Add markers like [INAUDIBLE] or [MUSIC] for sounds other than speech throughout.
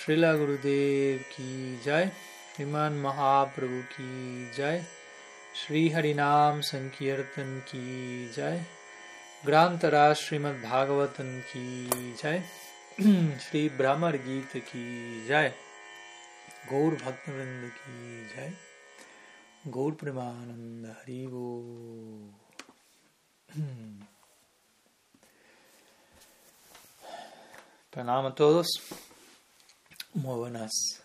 Srila Gurudev ki jai, Iman Mahaprabhu ki jai, Sri Harinam Sankirtan ki jai, Grantara Srimad Bhagavatam ki jai, Sri Brahmar Gita ki jai, Gaur Bhaktivinoda ki jai, Gaur Premananda Haribo. Pranam a todos. Muy buenas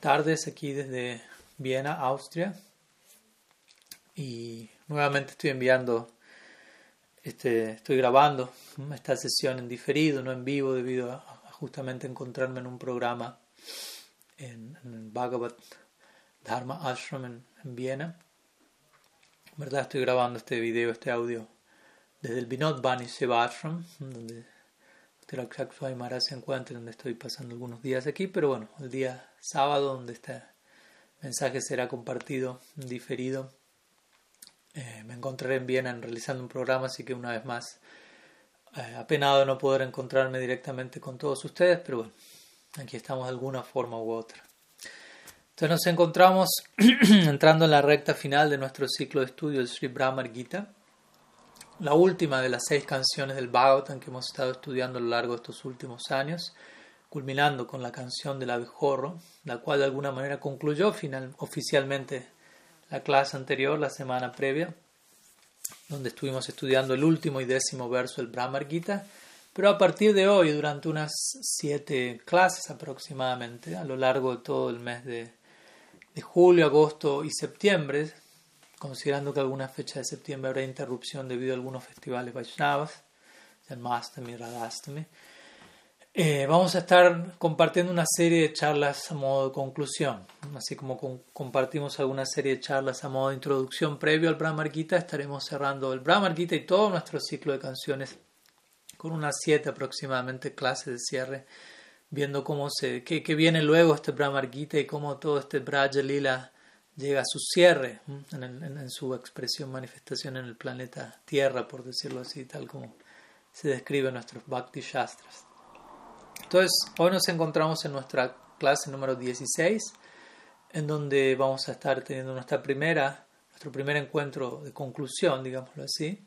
tardes aquí desde Viena, Austria. Y nuevamente estoy enviando, este, estoy grabando esta sesión en diferido, no en vivo, debido a, justamente encontrarme en un programa en, el Bhagavad Dharma Ashram en, Viena. En verdad estoy grabando este video, este audio desde el Vinod Bani Seva Ashram, Tirakshak Maharaj se encuentra, donde estoy pasando algunos días aquí, pero bueno, el día sábado, donde este mensaje será compartido, diferido, eh, me encontraré en Viena realizando un programa, así que una vez más, eh, apenado no poder encontrarme directamente con todos ustedes, pero bueno, aquí estamos de alguna forma u otra. Entonces nos encontramos [CLEARS THROAT] entrando en la recta final de nuestro ciclo de estudio del Sri Brahmar Gita la última de las seis canciones del Bhagavatam que hemos estado estudiando a lo largo de estos últimos años, culminando con la canción del abejorro, la cual de alguna manera concluyó final, oficialmente la clase anterior, la semana previa, donde estuvimos estudiando el último y décimo verso del Brahmar Gita, pero a partir de hoy, durante unas siete clases aproximadamente, a lo largo de todo el mes de, de julio, agosto y septiembre, considerando que alguna fecha de septiembre habrá interrupción debido a algunos festivales Vaishnavas, Janmastami, Radhastami. Eh, vamos a estar compartiendo una serie de charlas a modo de conclusión, así como compartimos alguna serie de charlas a modo de introducción previo al Brahmar Gita, estaremos cerrando el Brahmar Gita y todo nuestro ciclo de canciones con unas siete aproximadamente clases de cierre, viendo cómo se, qué, qué viene luego este Brahmar Gita y cómo todo este Braja Lila llega a su cierre en, su expresión, manifestación en el planeta Tierra, por decirlo así, tal como se describe en nuestros Bhakti Shastras. Entonces, hoy nos encontramos en nuestra clase número 16, en donde vamos a estar teniendo nuestra primera, nuestro primer encuentro de conclusión, digámoslo así,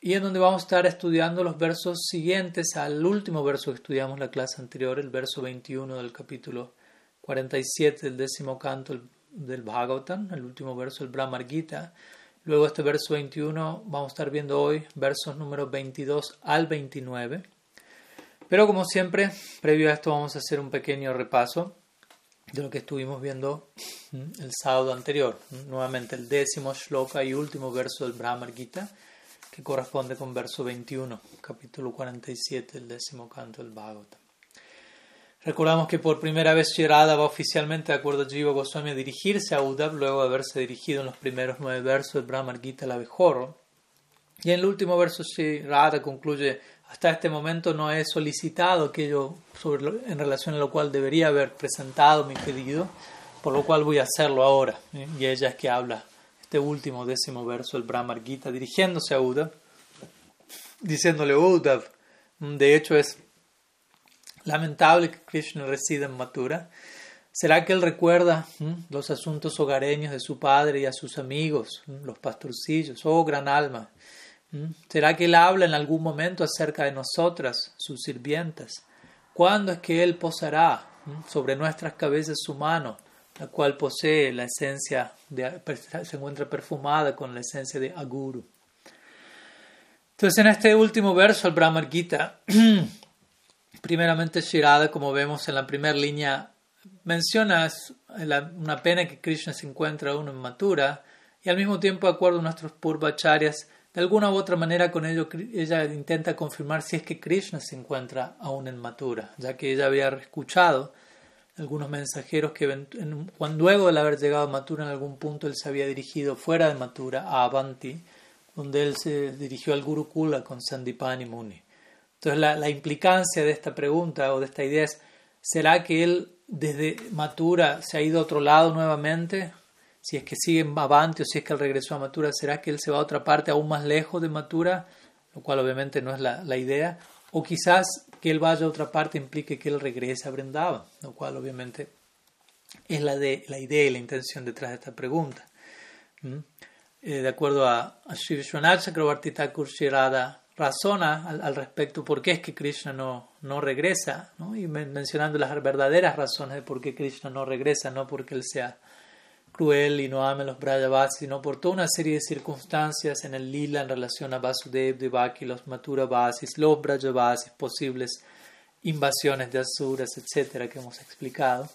y en donde vamos a estar estudiando los versos siguientes al último verso que estudiamos la clase anterior, el verso 21 del capítulo 47 del décimo canto, del Bhagavatam, el último verso del Brahmar Gita. Luego este verso 21 vamos a estar viendo hoy versos números 22 al 29. Pero como siempre, previo a esto vamos a hacer un pequeño repaso de lo que estuvimos viendo el sábado anterior. Nuevamente el décimo shloka y último verso del Brahmar Gita, que corresponde con verso 21, capítulo 47 del décimo canto del Bhagavatam. Recordamos que por primera vez Shirada va oficialmente, de acuerdo a Jiva Goswami, a dirigirse a Uddhav luego de haberse dirigido en los primeros nueve versos del Brahmar Gita al abejorro. Y en el último verso Shirada concluye, hasta este momento no he solicitado aquello sobre en relación a lo cual debería haber presentado mi pedido, por lo cual voy a hacerlo ahora. Y ella es que habla este último décimo verso del Brahmar Gita dirigiéndose a Uddhav, diciéndole, Uddhav, de hecho es Lamentable que Krishna resida en Mathura. ¿Será que él recuerda los asuntos hogareños de su padre y a sus amigos, los pastorcillos? Oh, gran alma. ¿Será que él habla en algún momento acerca de nosotras, sus sirvientas? ¿Cuándo es que él posará sobre nuestras cabezas su mano, la cual posee la esencia, se encuentra perfumada con la esencia de Aguru? Entonces, en este último verso, el Brahmar Gita [CLEARS THROAT] Primeramente, Shirada, como vemos en la primera línea, menciona una pena que Krishna se encuentra aún en Mathura y al mismo tiempo, de acuerdo a nuestros Purvacharyas, de alguna u otra manera con ello ella intenta confirmar si es que Krishna se encuentra aún en Mathura, ya que ella había escuchado algunos mensajeros que cuando luego de haber llegado a Mathura en algún punto él se había dirigido fuera de Mathura a Avanti, donde él se dirigió al Gurukula con Sandipani Muni. Entonces la, implicancia de esta pregunta o de esta idea es, ¿será que él desde Matura se ha ido a otro lado nuevamente? Si es que sigue en Avanti o si es que él regresó a Matura, ¿será que él se va a otra parte aún más lejos de Matura? Lo cual obviamente no es la, idea. O quizás que él vaya a otra parte implique que él regrese a Vrindavan, lo cual obviamente es la, de, la idea y la intención detrás de esta pregunta. ¿Mm? Eh, de acuerdo a, Chakrabarti Thakur Shirada, razona al, respecto por qué es que Krishna no, no regresa, ¿no? y mencionando las verdaderas razones de por qué Krishna no regresa, no porque él sea cruel y no ame a los Brajavasis, sino por toda una serie de circunstancias en el lila en relación a Vasudev, Devaki, los Maturavasis, los Brajavasis, posibles invasiones de Asuras, etcétera, que hemos explicado.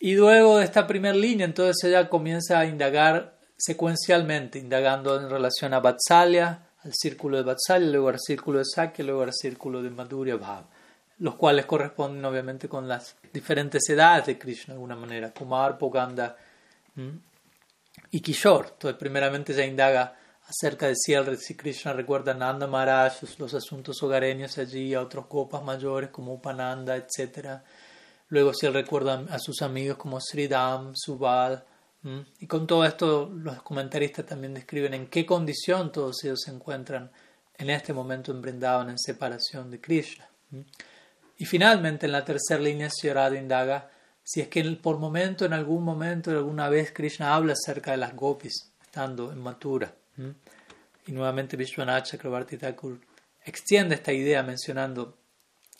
Y luego de esta primera línea, entonces ella comienza a indagar secuencialmente, indagando en relación a Vatsalya, al círculo de Vatsalya, luego al círculo de Sakya, luego al círculo de Madhurya Bhav, los cuales corresponden obviamente con las diferentes edades de Krishna de alguna manera, Kumar, Poganda. Y Kishore, entonces primeramente ya indaga acerca de si, Krishna recuerda a Nanda Maharaj, los asuntos hogareños allí, a otros copas mayores como Upananda, etc. Luego si él recuerda a sus amigos como Sridham, Subal. Y con todo esto los comentaristas también describen en qué condición todos ellos se encuentran en este momento en en separación de Krishna. Y finalmente en la tercera línea Sri indaga si es que por momento, en algún momento, alguna vez Krishna habla acerca de las gopis, estando en Mathura. Y nuevamente Vishwanath Chakrabarti Thakur extiende esta idea mencionando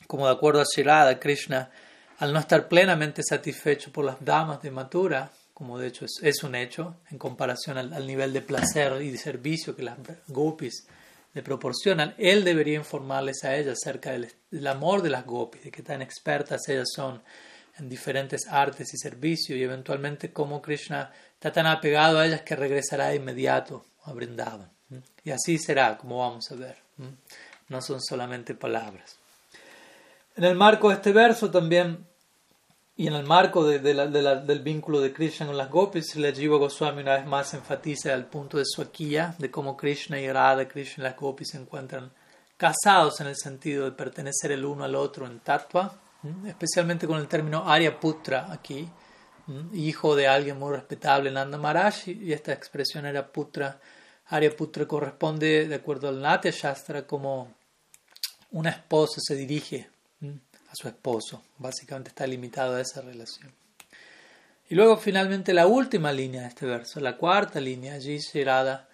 como de acuerdo a Shirada, Krishna, al no estar plenamente satisfecho por las damas de Mathura, como de hecho es, un hecho en comparación al, nivel de placer y de servicio que las gopis le proporcionan, él debería informarles a ellas acerca del, amor de las gopis, de qué tan expertas ellas son en diferentes artes y servicios y eventualmente como Krishna está tan apegado a ellas que regresará de inmediato a Vrindavan. Y así será, como vamos a ver. No son solamente palabras. En el marco de este verso también, y en el marco de, del vínculo de Krishna con las gopis, el Jiva Goswami una vez más enfatiza el punto de su Swakiya, de cómo Krishna y Radha, Krishna y las gopis se encuentran casados en el sentido de pertenecer el uno al otro en tattva especialmente con el término Arya Putra aquí, hijo de alguien muy respetable, Nanda Maharaj, y esta expresión era Putra. Arya Putra corresponde, de acuerdo al Natya Shastra, como una esposa se dirige a su esposo. Básicamente está limitado a esa relación. Y luego finalmente la última línea de este verso, la cuarta línea, allí Shirada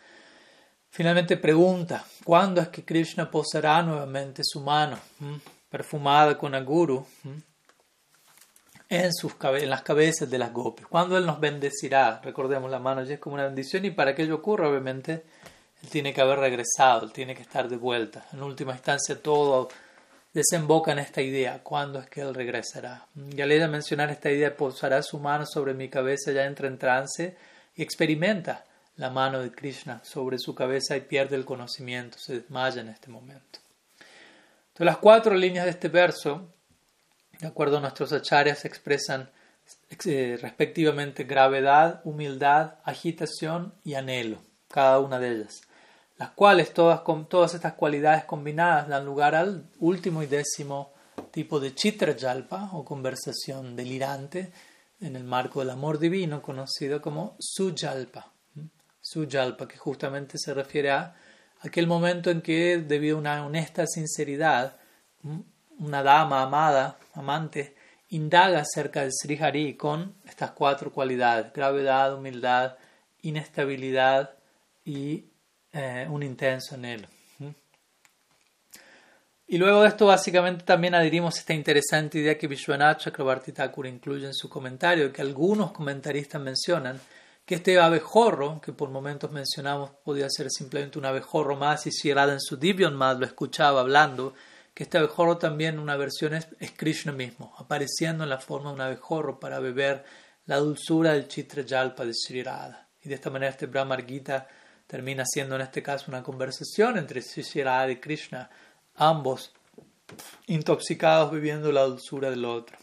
finalmente pregunta, ¿cuándo es que Krishna posará nuevamente su mano? perfumada con aguru en, sus en las cabezas de las gopis. Cuando Él nos bendecirá, recordemos la mano ya es como una bendición y para que ello ocurra, obviamente, Él tiene que haber regresado, Él tiene que estar de vuelta. En última instancia, todo desemboca en esta idea, ¿cuándo es que Él regresará? Y al ella mencionar esta idea, posará su mano sobre mi cabeza, ya entra en trance y experimenta la mano de Krishna sobre su cabeza y pierde el conocimiento, se desmaya en este momento las cuatro líneas de este verso, de acuerdo a nuestros acharyas, expresan eh, respectivamente gravedad, humildad, agitación y anhelo, cada una de ellas, las cuales todas, con todas estas cualidades combinadas dan lugar al último y décimo tipo de chitra jalpa o conversación delirante en el marco del amor divino conocido como sujalpa. Sujalpa, que justamente se refiere a aquel momento en que, debido a una honesta sinceridad, una dama amada, amante, indaga acerca del Sri Hari con estas cuatro cualidades, gravedad, humildad, inestabilidad y eh, un intenso anhelo. Y luego de esto básicamente también adherimos esta interesante idea que Vishwanath Chakrabarti Thakur incluye en su comentario, que algunos comentaristas mencionan, que este abejorro, que por momentos mencionamos podía ser simplemente un abejorro más, y si en su Divyon más lo escuchaba hablando, que este abejorro también una versión es, Krishna mismo, apareciendo en la forma de un abejorro para beber la dulzura del Chitra Jalpa de Sri Radha. Y de esta manera este Brahmar Gita termina siendo en este caso una conversación entre Sri Radha y Krishna, ambos intoxicados bebiendo la dulzura del otro.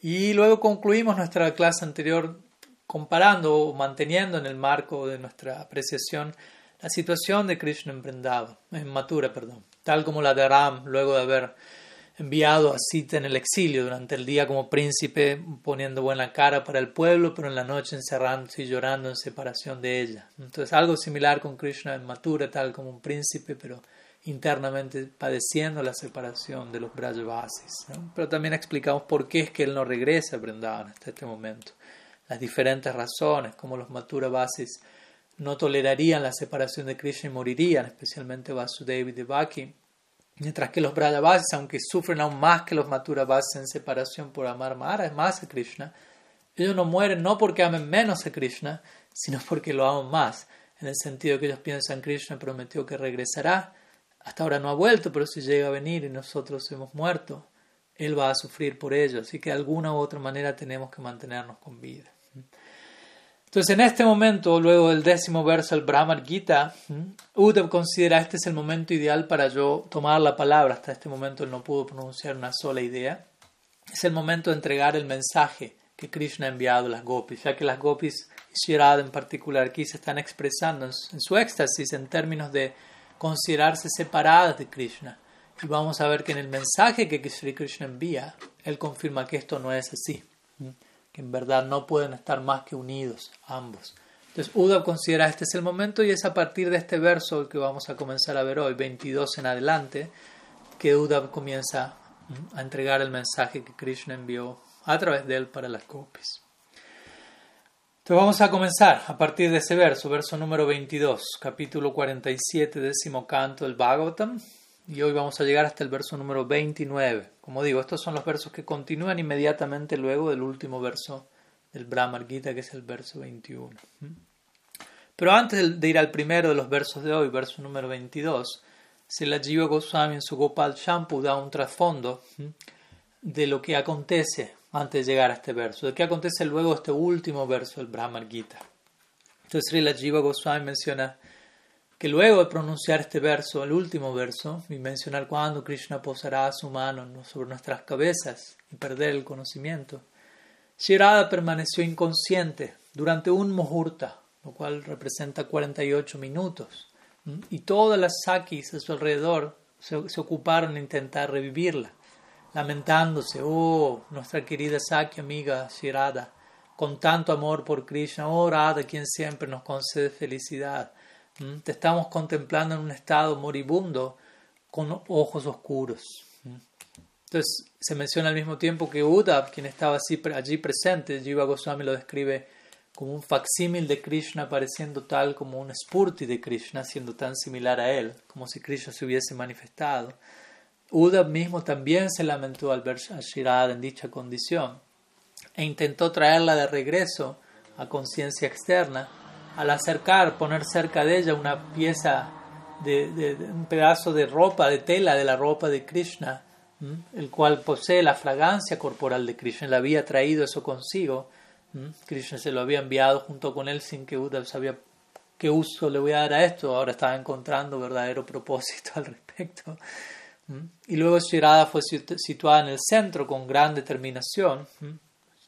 Y luego concluimos nuestra clase anterior comparando o manteniendo en el marco de nuestra apreciación la situación de Krishna en Vrindavan, en Mathura, perdón, tal como la de Ram luego de haber enviado a Sita en el exilio durante el día como príncipe, poniendo buena cara para el pueblo, pero en la noche encerrándose y llorando en separación de ella. Entonces algo similar con Krishna en Mathura, tal como un príncipe, pero internamente padeciendo la separación de los Brajavasis. Pero también explicamos por qué es que él no regresa a Vrindavan hasta este momento. Las diferentes razones, como los Mathuravasis no tolerarían la separación de Krishna y morirían, especialmente Vasudeva y Devaki. Mientras que los Brajavasis, aunque sufren aún más que los Mathuravasis en separación por amar más a Krishna, ellos no mueren no porque amen menos a Krishna, sino porque lo aman más, en el sentido que ellos piensan Krishna prometió que regresará hasta ahora no ha vuelto, pero si llega a venir y nosotros hemos muerto, Él va a sufrir por ello. Así que de alguna u otra manera tenemos que mantenernos con vida. Entonces, en este momento, luego del décimo verso del Brahmar Gita, Uddhav considera este es el momento ideal para yo tomar la palabra. Hasta este momento él no pudo pronunciar una sola idea. Es el momento de entregar el mensaje que Krishna ha enviado a las gopis, ya que las gopis y Shirada en particular aquí se están expresando en su éxtasis en términos de considerarse separadas de Krishna. Y vamos a ver que en el mensaje que Sri Krishna envía, él confirma que esto no es así, en verdad no pueden estar más que unidos ambos. Entonces Uddhav considera este es el momento y es a partir de este verso que vamos a comenzar a ver hoy, 22 en adelante, que Uddhav comienza a entregar el mensaje que Krishna envió a través de él para las copias. Entonces vamos a comenzar a partir de ese verso, verso número 22, capítulo 47, décimo canto del Bhagavatam, y hoy vamos a llegar hasta el verso número 29. Como digo, estos son los versos que continúan inmediatamente luego del último verso del Brahmar Gita, que es el verso 21. Pero antes de ir al primero de los versos de hoy, verso número 22, se la Jiva Goswami en su Gopal Shampoo da un trasfondo de lo que acontece antes de llegar a este verso. ¿De qué acontece luego este último verso del Brahmar Gita? Entonces Srila Jiva Goswami menciona que luego de pronunciar este verso, el último verso, y mencionar cuando Krishna posará su mano sobre nuestras cabezas y perder el conocimiento, Shirada permaneció inconsciente durante un muhurta, lo cual representa 48 minutos, y todas las sakis a su alrededor se, ocuparon en intentar revivirla lamentándose, oh, nuestra querida Sakya amiga Shirada, con tanto amor por Krishna, oh Radha, quien siempre nos concede felicidad. ¿Mm? Te estamos contemplando en un estado moribundo con ojos oscuros. ¿Mm? Entonces se menciona al mismo tiempo que Uddhav, quien estaba allí presente, Jiva Goswami lo describe como un facsímil de Krishna apareciendo tal como un spurti de Krishna, siendo tan similar a él, como si Krishna se hubiese manifestado. Uddhav mismo también se lamentó al ver a Shirada en dicha condición e intentó traerla de regreso a conciencia externa al acercar, poner cerca de ella una pieza de, un pedazo de ropa, de tela de la ropa de Krishna, el cual posee la fragancia corporal de Krishna. Le había traído eso consigo. Krishna se lo había enviado junto con él sin que Uddhav sabía qué uso le voy a dar a esto. Ahora estaba encontrando verdadero propósito al respecto. Y luego Shirada fue situada en el centro con gran determinación.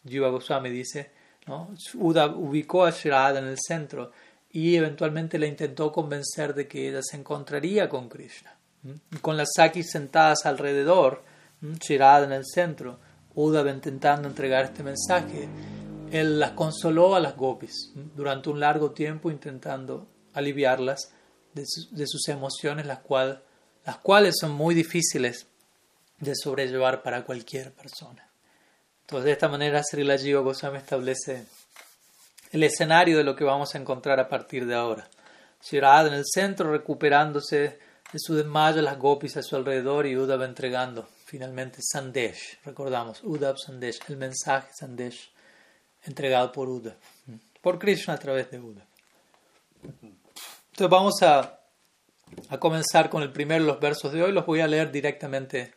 Jiva Goswami dice, ¿no? Uda ubicó a Shirada en el centro y eventualmente le intentó convencer de que ella se encontraría con Krishna. con las Sakis sentadas alrededor, Shirada en el centro, Uda intentando entregar este mensaje, él las consoló a las gopis durante un largo tiempo intentando aliviarlas de, sus emociones, las las cuales son muy difíciles de sobrellevar para cualquier persona. Entonces, de esta manera, Srila Jiva Goswami establece el escenario de lo que vamos a encontrar a partir de ahora. Shirad en el centro, recuperándose de su desmayo, las gopis a su alrededor y Uddhav entregando finalmente Sandesh. Recordamos, Uddhav Sandesh, el mensaje Sandesh entregado por Uddhav, por Krishna a través de Uddhav. Entonces, vamos a a comenzar con el primero de los versos de hoy. Los voy a leer directamente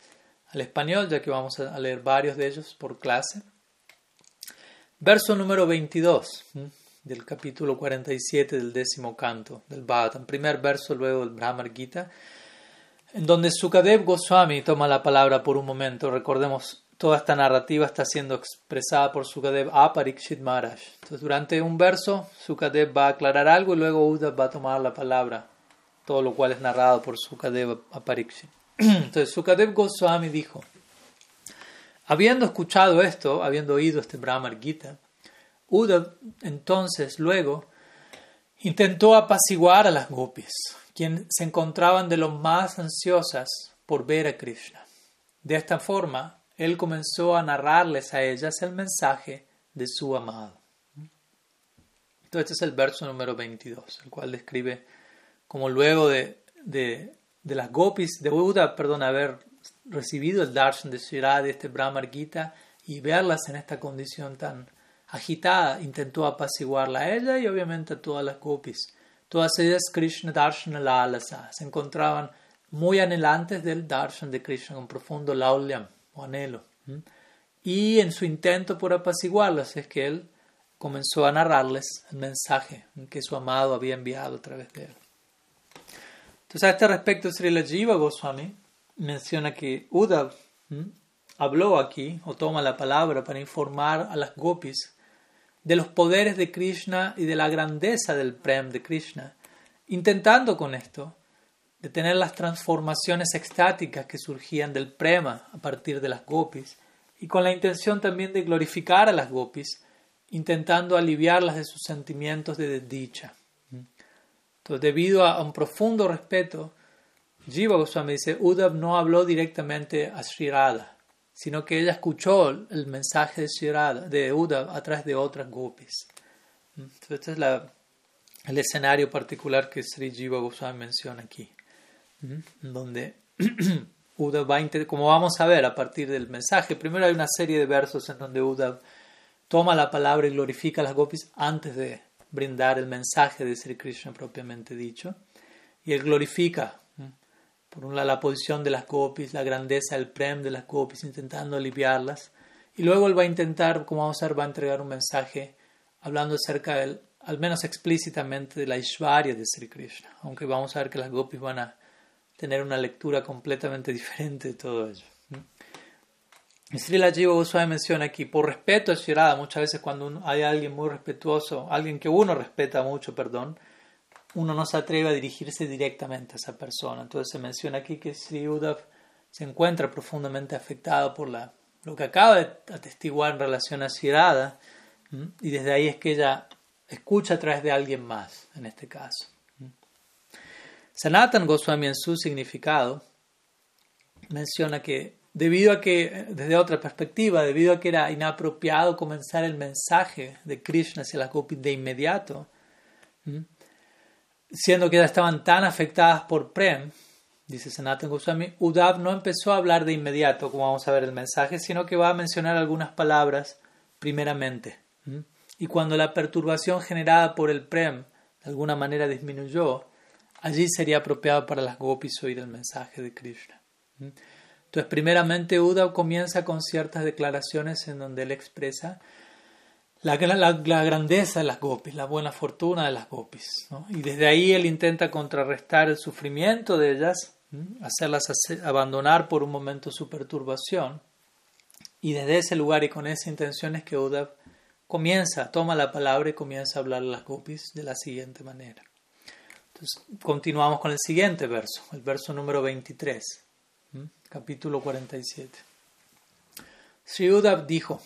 al español, ya que vamos a leer varios de ellos por clase. Verso número 22 del capítulo 47 del décimo canto del Bhagavatam. Primer verso luego del Brahmar Gita, en donde Sukadev Goswami toma la palabra por un momento. Recordemos, toda esta narrativa está siendo expresada por Sukadev a Parikshit Maharaj. Entonces, durante un verso, Sukadev va a aclarar algo y luego Uddhav va a tomar la palabra todo lo cual es narrado por Sukadev Aparikshit. [CLEARS THROAT] Entonces Sukadev Goswami dijo, habiendo escuchado esto, habiendo oído este Brahmar Gita, Uddhav entonces luego intentó apaciguar a las gopis, quienes se encontraban de lo más ansiosas por ver a Krishna. De esta forma, él comenzó a narrarles a ellas el mensaje de su amado. Entonces, este es el verso número 22, el cual describe como luego de, las gopis, de Buda, perdón, haber recibido el darshan de Shirada, de este Brahmar Gita, y verlas en esta condición tan agitada, intentó apaciguarla a ella y obviamente a todas las gopis. Todas ellas Krishna Darshan Lalasa se encontraban muy anhelantes del darshan de Krishna, con profundo laulyam o anhelo. Y en su intento por apaciguarlas es que él comenzó a narrarles el mensaje que su amado había enviado a través de él. Entonces, a este respecto, Sri Jiva Goswami menciona que Uddhav habló aquí, o toma la palabra para informar a las gopis de los poderes de Krishna y de la grandeza del Prem de Krishna, intentando con esto detener las transformaciones extáticas que surgían del Prema a partir de las gopis, y con la intención también de glorificar a las gopis, intentando aliviarlas de sus sentimientos de desdicha. Debido a un profundo respeto, Jiva Goswami dice, Uddhav no habló directamente a Sri sino que ella escuchó el mensaje de Sri de a través de otras gopis. Entonces, este es el escenario particular que Sri Jiva Goswami menciona aquí, donde [CLEARS THROAT] Uddhav va a, como vamos a ver a partir del mensaje, primero hay una serie de versos en donde Uddhav toma la palabra y glorifica a las gopis antes de brindar el mensaje de Sri Krishna propiamente dicho. Y él glorifica, por un lado, la posición de las gopis, la grandeza, el prem de las gopis, intentando aliviarlas. Y luego él va a intentar, como vamos a ver, va a entregar un mensaje hablando acerca del, al menos explícitamente, de la Ishvarya de Sri Krishna. Aunque vamos a ver que las gopis van a tener una lectura completamente [LAUGHS] diferente de todo ello. Srila Jiva Goswami menciona aquí, por respeto a Shirada, muchas veces cuando hay alguien muy respetuoso, alguien que uno respeta mucho, perdón, uno no se atreve a dirigirse directamente a esa persona. Entonces se menciona aquí que Sri Uddhav se encuentra profundamente afectado por la, lo que acaba de atestiguar en relación a Shirada, y desde ahí es que ella escucha a través de alguien más, en este caso. Sanatan Goswami en su significado menciona que debido a que, desde otra perspectiva, debido a que era inapropiado comenzar el mensaje de Krishna hacia las gopis de inmediato, siendo que ya estaban tan afectadas por Prem, dice Sanatan Goswami, Uddhav no empezó a hablar de inmediato, como vamos a ver el mensaje, sino que va a mencionar algunas palabras primeramente. Y cuando la perturbación generada por el Prem de alguna manera disminuyó, allí sería apropiado para las gopis oír el mensaje de Krishna. Entonces, primeramente, Uda comienza con ciertas declaraciones en donde él expresa la, grandeza de las gopis, la buena fortuna de las gopis. Y desde ahí él intenta contrarrestar el sufrimiento de ellas, hacerlas abandonar por un momento su perturbación. Y desde ese lugar y con esa intención es que Uda comienza, toma la palabra y comienza a hablar a las gopis de la siguiente manera. Entonces, continuamos con el siguiente verso, el verso número 23 capítulo 47. Sri dijo,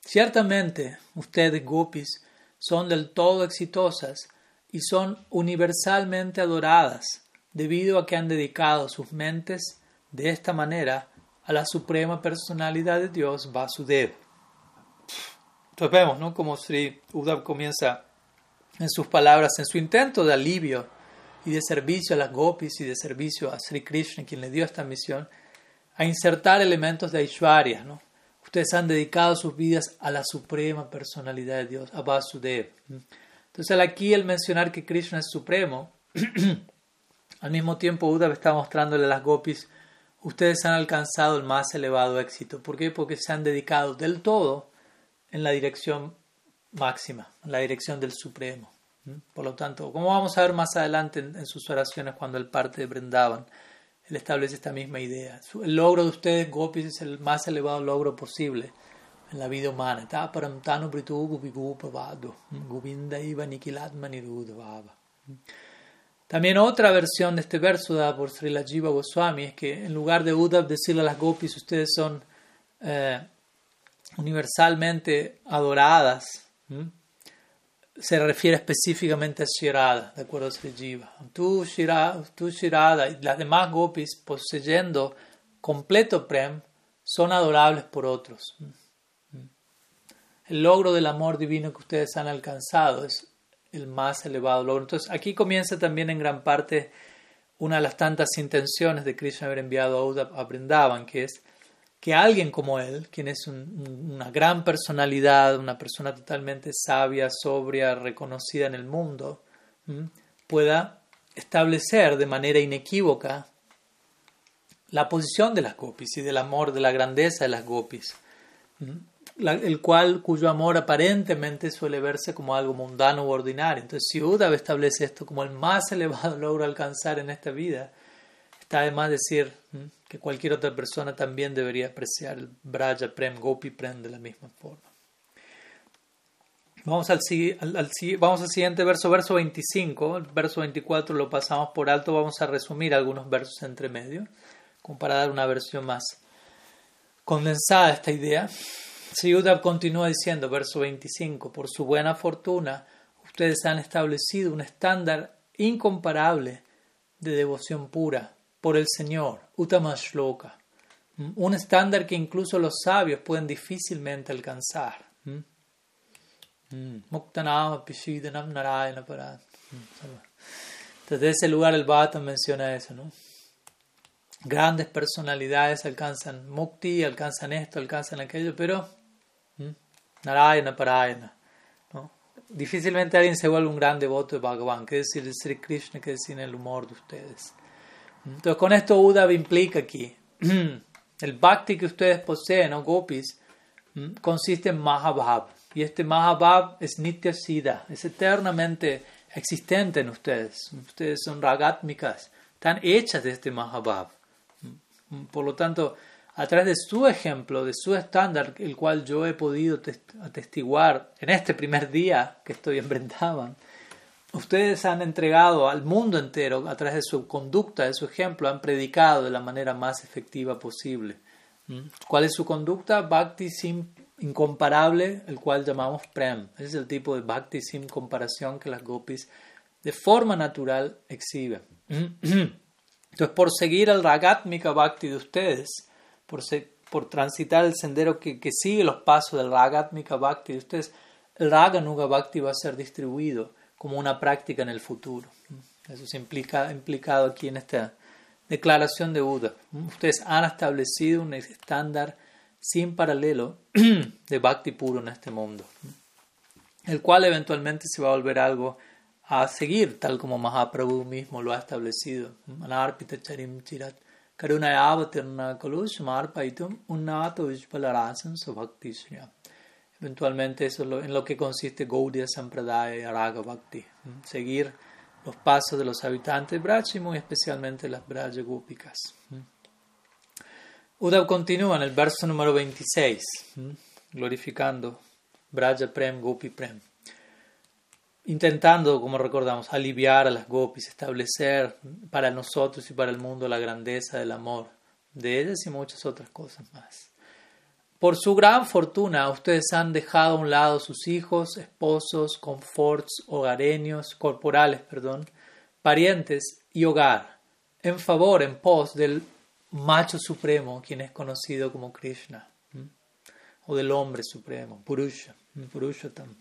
ciertamente ustedes gopis son del todo exitosas y son universalmente adoradas debido a que han dedicado sus mentes de esta manera a la suprema personalidad de Dios Vasudev. Entonces vemos ¿no? como Sri Uddhav comienza en sus palabras, en su intento de alivio y de servicio a las gopis y de servicio a Sri Krishna, quien le dio esta misión, a insertar elementos de Aishwarya. ¿no? Ustedes han dedicado sus vidas a la suprema personalidad de Dios, a Vasudev. Entonces aquí el mencionar que Krishna es supremo, [CLEARS THROAT] al mismo tiempo Uddhava está mostrándole a las gopis, ustedes han alcanzado el más elevado éxito. ¿Por qué? Porque se han dedicado del todo en la dirección máxima, en la dirección del supremo. Por lo tanto, como vamos a ver más adelante en, sus oraciones cuando él parte de Brindavan, él establece esta misma idea. El logro de ustedes, gopis, es el más elevado logro posible en la vida humana. También otra versión de este verso dada por Srila Jiva Goswami es que en lugar de Uddhav decirle a las gopis ustedes son eh, universalmente adoradas, se refiere específicamente a Shirada, de acuerdo a Sri Jiva. Tú Shirada, tú Shirada y las demás gopis poseyendo completo prem son adorables por otros. El logro del amor divino que ustedes han alcanzado es el más elevado logro. Entonces aquí comienza también en gran parte una de las tantas intenciones de Krishna haber enviado a Uddhav a Brindavan, que es que alguien como él, quien es una gran personalidad, una persona totalmente sabia, sobria, reconocida en el mundo, pueda establecer de manera inequívoca la posición de las gopis y del amor, de la grandeza de las gopis, el cual, cuyo amor aparentemente suele verse como algo mundano u ordinario. Entonces, si Uddhava establece esto como el más elevado [LAUGHS] logro alcanzar en esta vida, está además decir que cualquier otra persona también debería apreciar el Braja Prem, Gopi Prem de la misma forma. Vamos al, al, vamos al siguiente verso, verso 25. El verso 24 lo pasamos por alto. Vamos a resumir algunos versos entre medio, como para dar una versión más condensada a esta idea. Siyudab continúa diciendo, verso 25, por su buena fortuna, ustedes han establecido un estándar incomparable de devoción pura por el Señor, Utamashloka, un estándar que incluso los sabios pueden difícilmente alcanzar. Muktanama Pishidanam Narayana Desde ese lugar el Bhattan menciona eso, ¿no? Grandes personalidades alcanzan mukti, alcanzan esto, alcanzan aquello, pero Narayana Parayana. ¿no? Difícilmente alguien se vuelve un gran devoto de Bhagavan, que decir de Sri Krishna, que decir el humor de ustedes. Entonces, con esto Uddhava implica aquí [CLEARS THROAT] el bhakti que ustedes poseen, o gopis, consiste en Mahabhav. Y este Mahabhav es Nitya Siddha, es eternamente existente en ustedes. Ustedes son ragatmikas, están hechas de este Mahabhav. Por lo tanto, a través de su ejemplo, de su estándar, el cual yo he podido atestiguar en este primer día que estoy en Brindavan, ustedes han entregado al mundo entero, a través de su conducta, de su ejemplo, han predicado de la manera más efectiva posible. ¿Mm? ¿Cuál es su conducta? Bhakti sin incomparable, el cual llamamos Prem. Ese es el tipo de Bhakti sin comparación que las gopis de forma natural exhiben. [CLEARS THROAT] Entonces, por seguir el Ragatmika Bhakti de ustedes, por, por transitar el sendero que, que, sigue los pasos del Ragatmika Bhakti de ustedes, el Raganuga Bhakti va a ser distribuido como una práctica en el futuro. Eso es implica, implicado aquí en esta declaración de Buda. Ustedes han establecido un estándar sin paralelo de Bhakti puro en este mundo, el cual eventualmente se va a volver algo a seguir, tal como Mahaprabhu mismo lo ha establecido. Anarpita charim chirat karuna avatirna kalush marpaitum unnato vishpalarasan bhakti Eventualmente eso es en lo que consiste Gaudiya Sampradaya y Araga Bhakti. Seguir los pasos de los habitantes y muy especialmente las Braja Gópicas. Uddhav continúa en el verso número 26, glorificando Braja Prem, Gopi Prem. Intentando, como recordamos, aliviar a las gopis, establecer para nosotros y para el mundo la grandeza del amor de ellas y muchas otras cosas más. Por su gran fortuna, ustedes han dejado a un lado sus hijos, esposos, conforts, hogareños, corporales, perdón, parientes y hogar, en favor, en pos del macho supremo, quien es conocido como Krishna, o del hombre supremo, Purusha, Purushotam.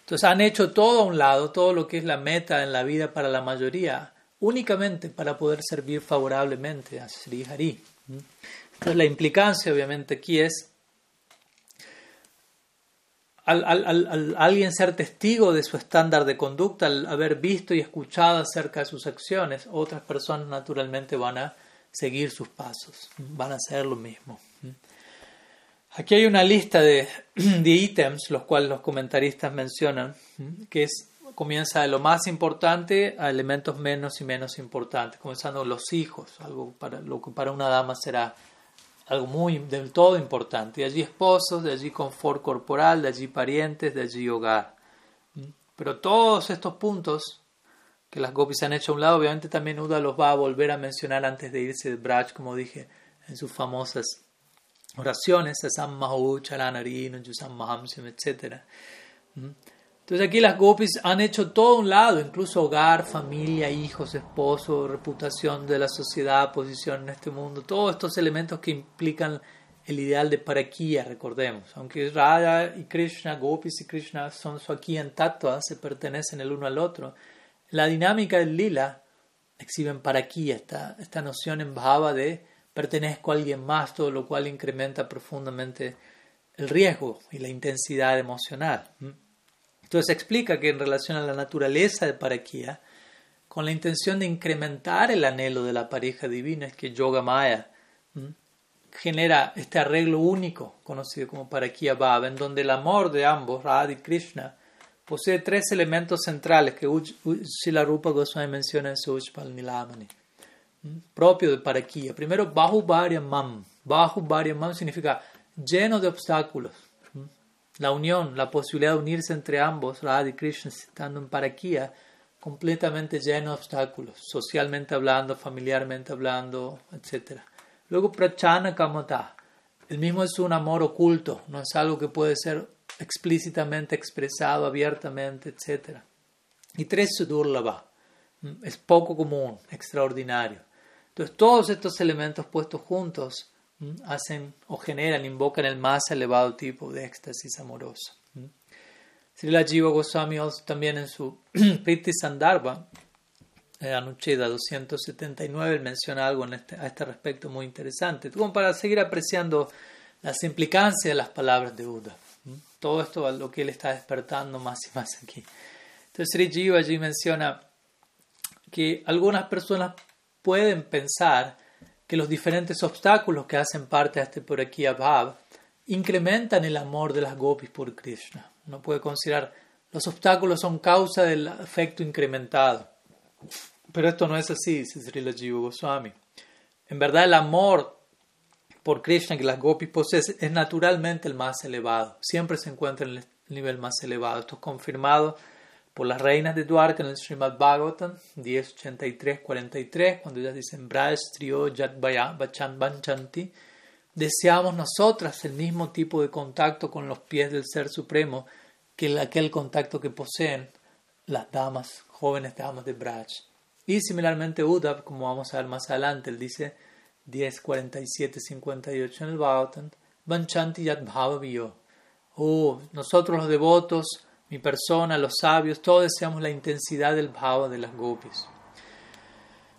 Entonces han hecho todo a un lado, todo lo que es la meta en la vida para la mayoría, únicamente para poder servir favorablemente a Sri Hari. Entonces la implicancia obviamente aquí es al, alguien ser testigo de su estándar de conducta, al haber visto y escuchado acerca de sus acciones, otras personas naturalmente van a seguir sus pasos, van a hacer lo mismo. Aquí hay una lista de, [CLEARS THROAT] de ítems, los cuales los comentaristas mencionan, que es, comienza de lo más importante a elementos menos y menos importantes, comenzando los hijos, algo para lo que para una dama será algo muy del todo importante. De allí esposos, de allí confort corporal, de allí parientes, de allí hogar. ¿Mm? Pero todos estos puntos que las gopis han hecho a un lado, obviamente también Uda los va a volver a mencionar antes de irse de Braj, como dije en sus famosas oraciones, Asam Mahu, Yusam etc. Entonces aquí las gopis han hecho todo un lado, incluso hogar, familia, hijos, esposo, reputación de la sociedad, posición en este mundo, todos estos elementos que implican el ideal de paraquía, recordemos. Aunque Radha y Krishna, gopis y Krishna son su aquí en tatua, se pertenecen el uno al otro, la dinámica del lila exhiben paraquía, esta, esta noción en bhava de pertenezco a alguien más, todo lo cual incrementa profundamente el riesgo y la intensidad emocional. Entonces explica que en relación a la naturaleza de Paraquía, con la intención de incrementar el anhelo de la pareja divina, es que Yoga Maya genera este arreglo único, conocido como Paraquía Bhava, en donde el amor de ambos, Radha y Krishna, posee tres elementos centrales que Srila Rupa Goswami menciona en su Ujpal Nilamani, propio de Paraquía. Primero, Bahu Mam. Bahu Mam significa lleno de obstáculos la unión, la posibilidad de unirse entre ambos, Radha y Krishna, estando en Parakia, completamente lleno de obstáculos, socialmente hablando, familiarmente hablando, etc. Luego, Prachana Kamata, el mismo es un amor oculto, no es algo que puede ser explícitamente expresado abiertamente, etc. Y tres, Sudurlava, es poco común, extraordinario. Entonces, todos estos elementos puestos juntos hacen o generan, invocan el más elevado tipo de éxtasis amoroso. Srila Jiva Goswami también en su [CLEARS THROAT] Priti Sandarbha, eh, Anucheda 279, menciona algo este, a este respecto muy interesante, como para seguir apreciando las implicancias de las palabras de Uda. Todo esto a lo que él está despertando más y más aquí. Entonces Sri Jiva allí menciona que algunas personas pueden pensar que los diferentes obstáculos que hacen parte de este por aquí Abhav incrementan el amor de las gopis por Krishna. Uno puede considerar los obstáculos son causa del efecto incrementado. Pero esto no es así, dice Srila Jiva Goswami. En verdad, el amor por Krishna que las gopis poseen es naturalmente el más elevado. Siempre se encuentra en el nivel más elevado. Esto es confirmado por las reinas de Dwarka en el Srimad Bhagavatam 10.83-43, cuando ellas dicen Braj, Trio, Yat Bachan Banchanti, deseamos nosotras el mismo tipo de contacto con los pies del Ser Supremo que aquel contacto que poseen las damas, jóvenes damas de Braj. Y similarmente Uddhav, como vamos a ver más adelante, él dice 10.47-58 en el Bhagavatam, Banchanti Yat Oh, nosotros los devotos mi persona, los sabios, todos deseamos la intensidad del bhava de las gopis.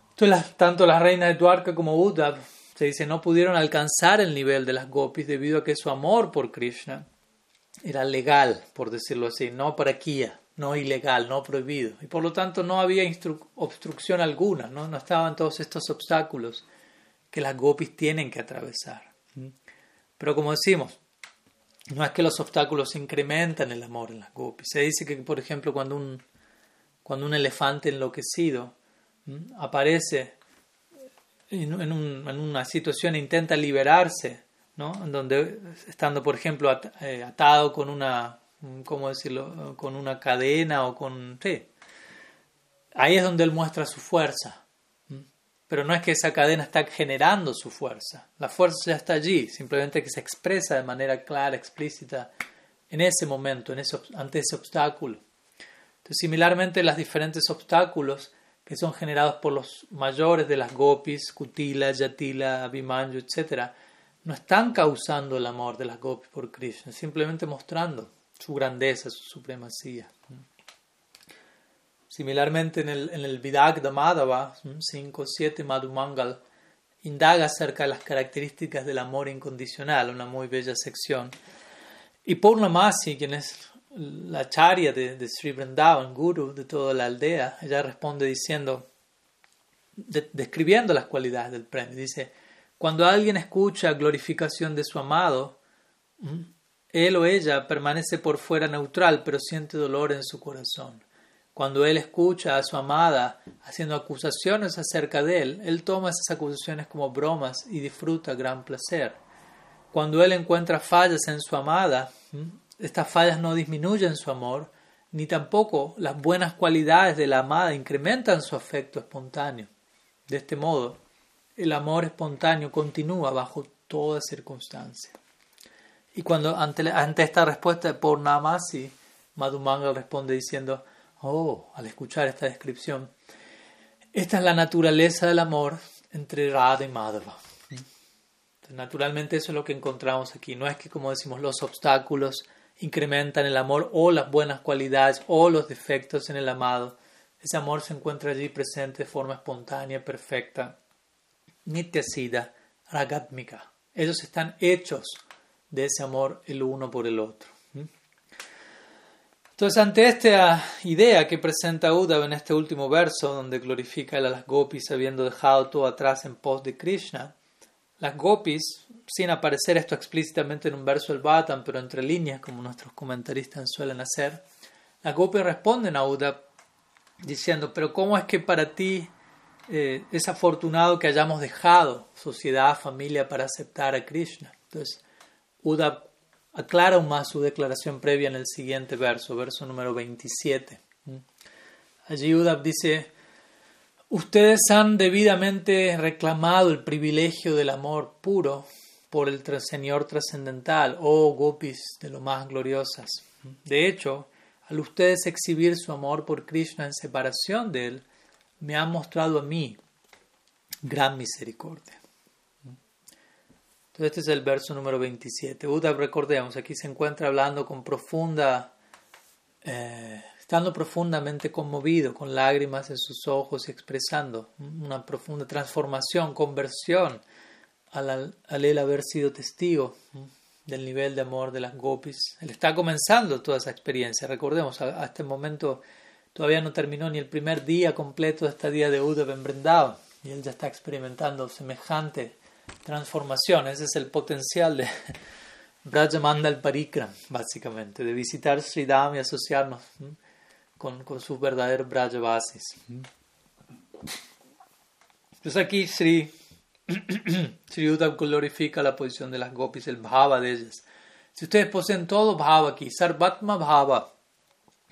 Entonces, tanto la reina de Dwarka como Uddhav se dice no pudieron alcanzar el nivel de las gopis debido a que su amor por Krishna era legal, por decirlo así, no para Kia, no ilegal, no prohibido. Y por lo tanto no había obstrucción alguna, ¿no? no estaban todos estos obstáculos que las gopis tienen que atravesar. Pero como decimos, no es que los obstáculos incrementan el amor en las gopis. Se dice que, por ejemplo, cuando un, cuando un elefante enloquecido aparece en, una situación e intenta liberarse, ¿no? Donde, estando, por ejemplo, eh, atado con una, ¿cómo decirlo?, con una cadena o con... Sí. Ahí es donde él muestra su fuerza. Pero no es que esa cadena está generando su fuerza. La fuerza ya está allí, simplemente que se expresa de manera clara, explícita, en ese momento, ante ese obstáculo. Entonces, similarmente, los diferentes obstáculos que son generados por los mayores de las gopis, Kutila, Yatila, Abhimanyu, etc., no están causando el amor de las gopis por Krishna, simplemente mostrando su grandeza, su supremacía. Similarmente en el, en el Vidagda Madhava 5.7 Madhumangal indaga acerca de las características del amor incondicional, una muy bella sección. Y Purnamasi, quien es la charya de, de Sri Vrindavan, guru de toda la aldea, ella responde diciendo, describiendo las cualidades del premio, dice, cuando alguien escucha glorificación de su amado, él o ella permanece por fuera neutral, pero siente dolor en su corazón. Cuando él escucha a su amada haciendo acusaciones acerca de él, él toma esas acusaciones como bromas y disfruta gran placer. Cuando él encuentra fallas en su amada, estas fallas no disminuyen su amor, ni tampoco las buenas cualidades de la amada incrementan su afecto espontáneo. De este modo, el amor espontáneo continúa bajo toda circunstancia. Y cuando ante, esta respuesta de Purnamasi, Madhumangal responde diciendo, oh, al escuchar esta descripción, esta es la naturaleza del amor entre Radha y Madhava. Naturalmente eso es lo que encontramos aquí. No es que, como decimos, los obstáculos incrementan el amor o las buenas cualidades o los defectos en el amado. Ese amor se encuentra allí presente de forma espontánea, perfecta, nityasida, ragatmika. Ellos están hechos de ese amor el uno por el otro. Entonces, ante esta idea que presenta Uddhava en este último verso, donde glorifica a las gopis habiendo dejado todo atrás en pos de Krishna, las gopis, sin aparecer esto explícitamente en un verso del Bhattan, pero entre líneas, como nuestros comentaristas suelen hacer, las gopis responden a Uddhava diciendo, pero ¿cómo es que para ti eh, es afortunado que hayamos dejado sociedad, familia para aceptar a Krishna? Entonces, Uddhava aclara aún más su declaración previa en el siguiente verso, verso número 27. Allí Uddhava dice, ustedes han debidamente reclamado el privilegio del amor puro por el Señor trascendental, oh gopis de lo más gloriosas. De hecho, al ustedes exhibir su amor por Krishna en separación de él, me han mostrado a mí gran misericordia. Entonces este es el verso número 27. Buda, recordemos, aquí se encuentra hablando con profunda, eh, estando profundamente conmovido, con lágrimas en sus ojos y expresando una profunda transformación, conversión al, él haber sido testigo del nivel de amor de las gopis. Él está comenzando toda esa experiencia. Recordemos, a, este momento todavía no terminó ni el primer día completo de esta día de Uddhava en y él ya está experimentando semejante transformación. Ese es el potencial de [LAUGHS] Brajamandal Parikram, básicamente, de visitar Sridham y asociarnos con, con sus verdaderos Brajavasis. Entonces aquí Sri, [CLEARS THROAT] Sri Uddhav glorifica la posición de las gopis, el bhava de ellas. Si ustedes poseen todo bhava aquí, sarvatma bhava,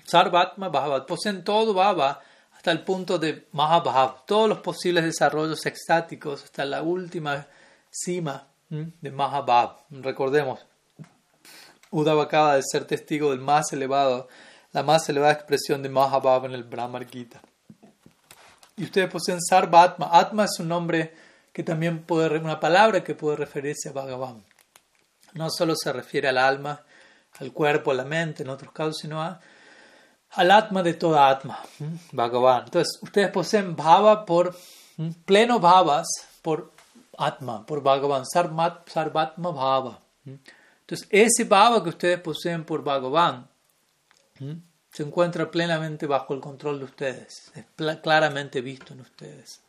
sarvatma bhava, poseen todo bhava hasta el punto de mahabhav, todos los posibles desarrollos extáticos, hasta la última cima de Mahabhav. Recordemos, Uddhava acaba de ser testigo del más elevado, la más elevada expresión de Mahabhav en el Brahmar Gita. Y ustedes poseen Sarva Atma. Atma es un nombre que también puede, una palabra que puede referirse a Bhagavan. No solo se refiere al alma, al cuerpo, a la mente, en otros casos, sino a, al Atma de toda Atma, Bhagavan. Entonces, ustedes poseen Bhava por pleno Bhavas, por Atma, por Bhagavan, Sarvatma Bhava. Entonces, ese Bhava que ustedes poseen por Bhagavan se encuentra plenamente bajo el control de ustedes, es claramente visto en ustedes.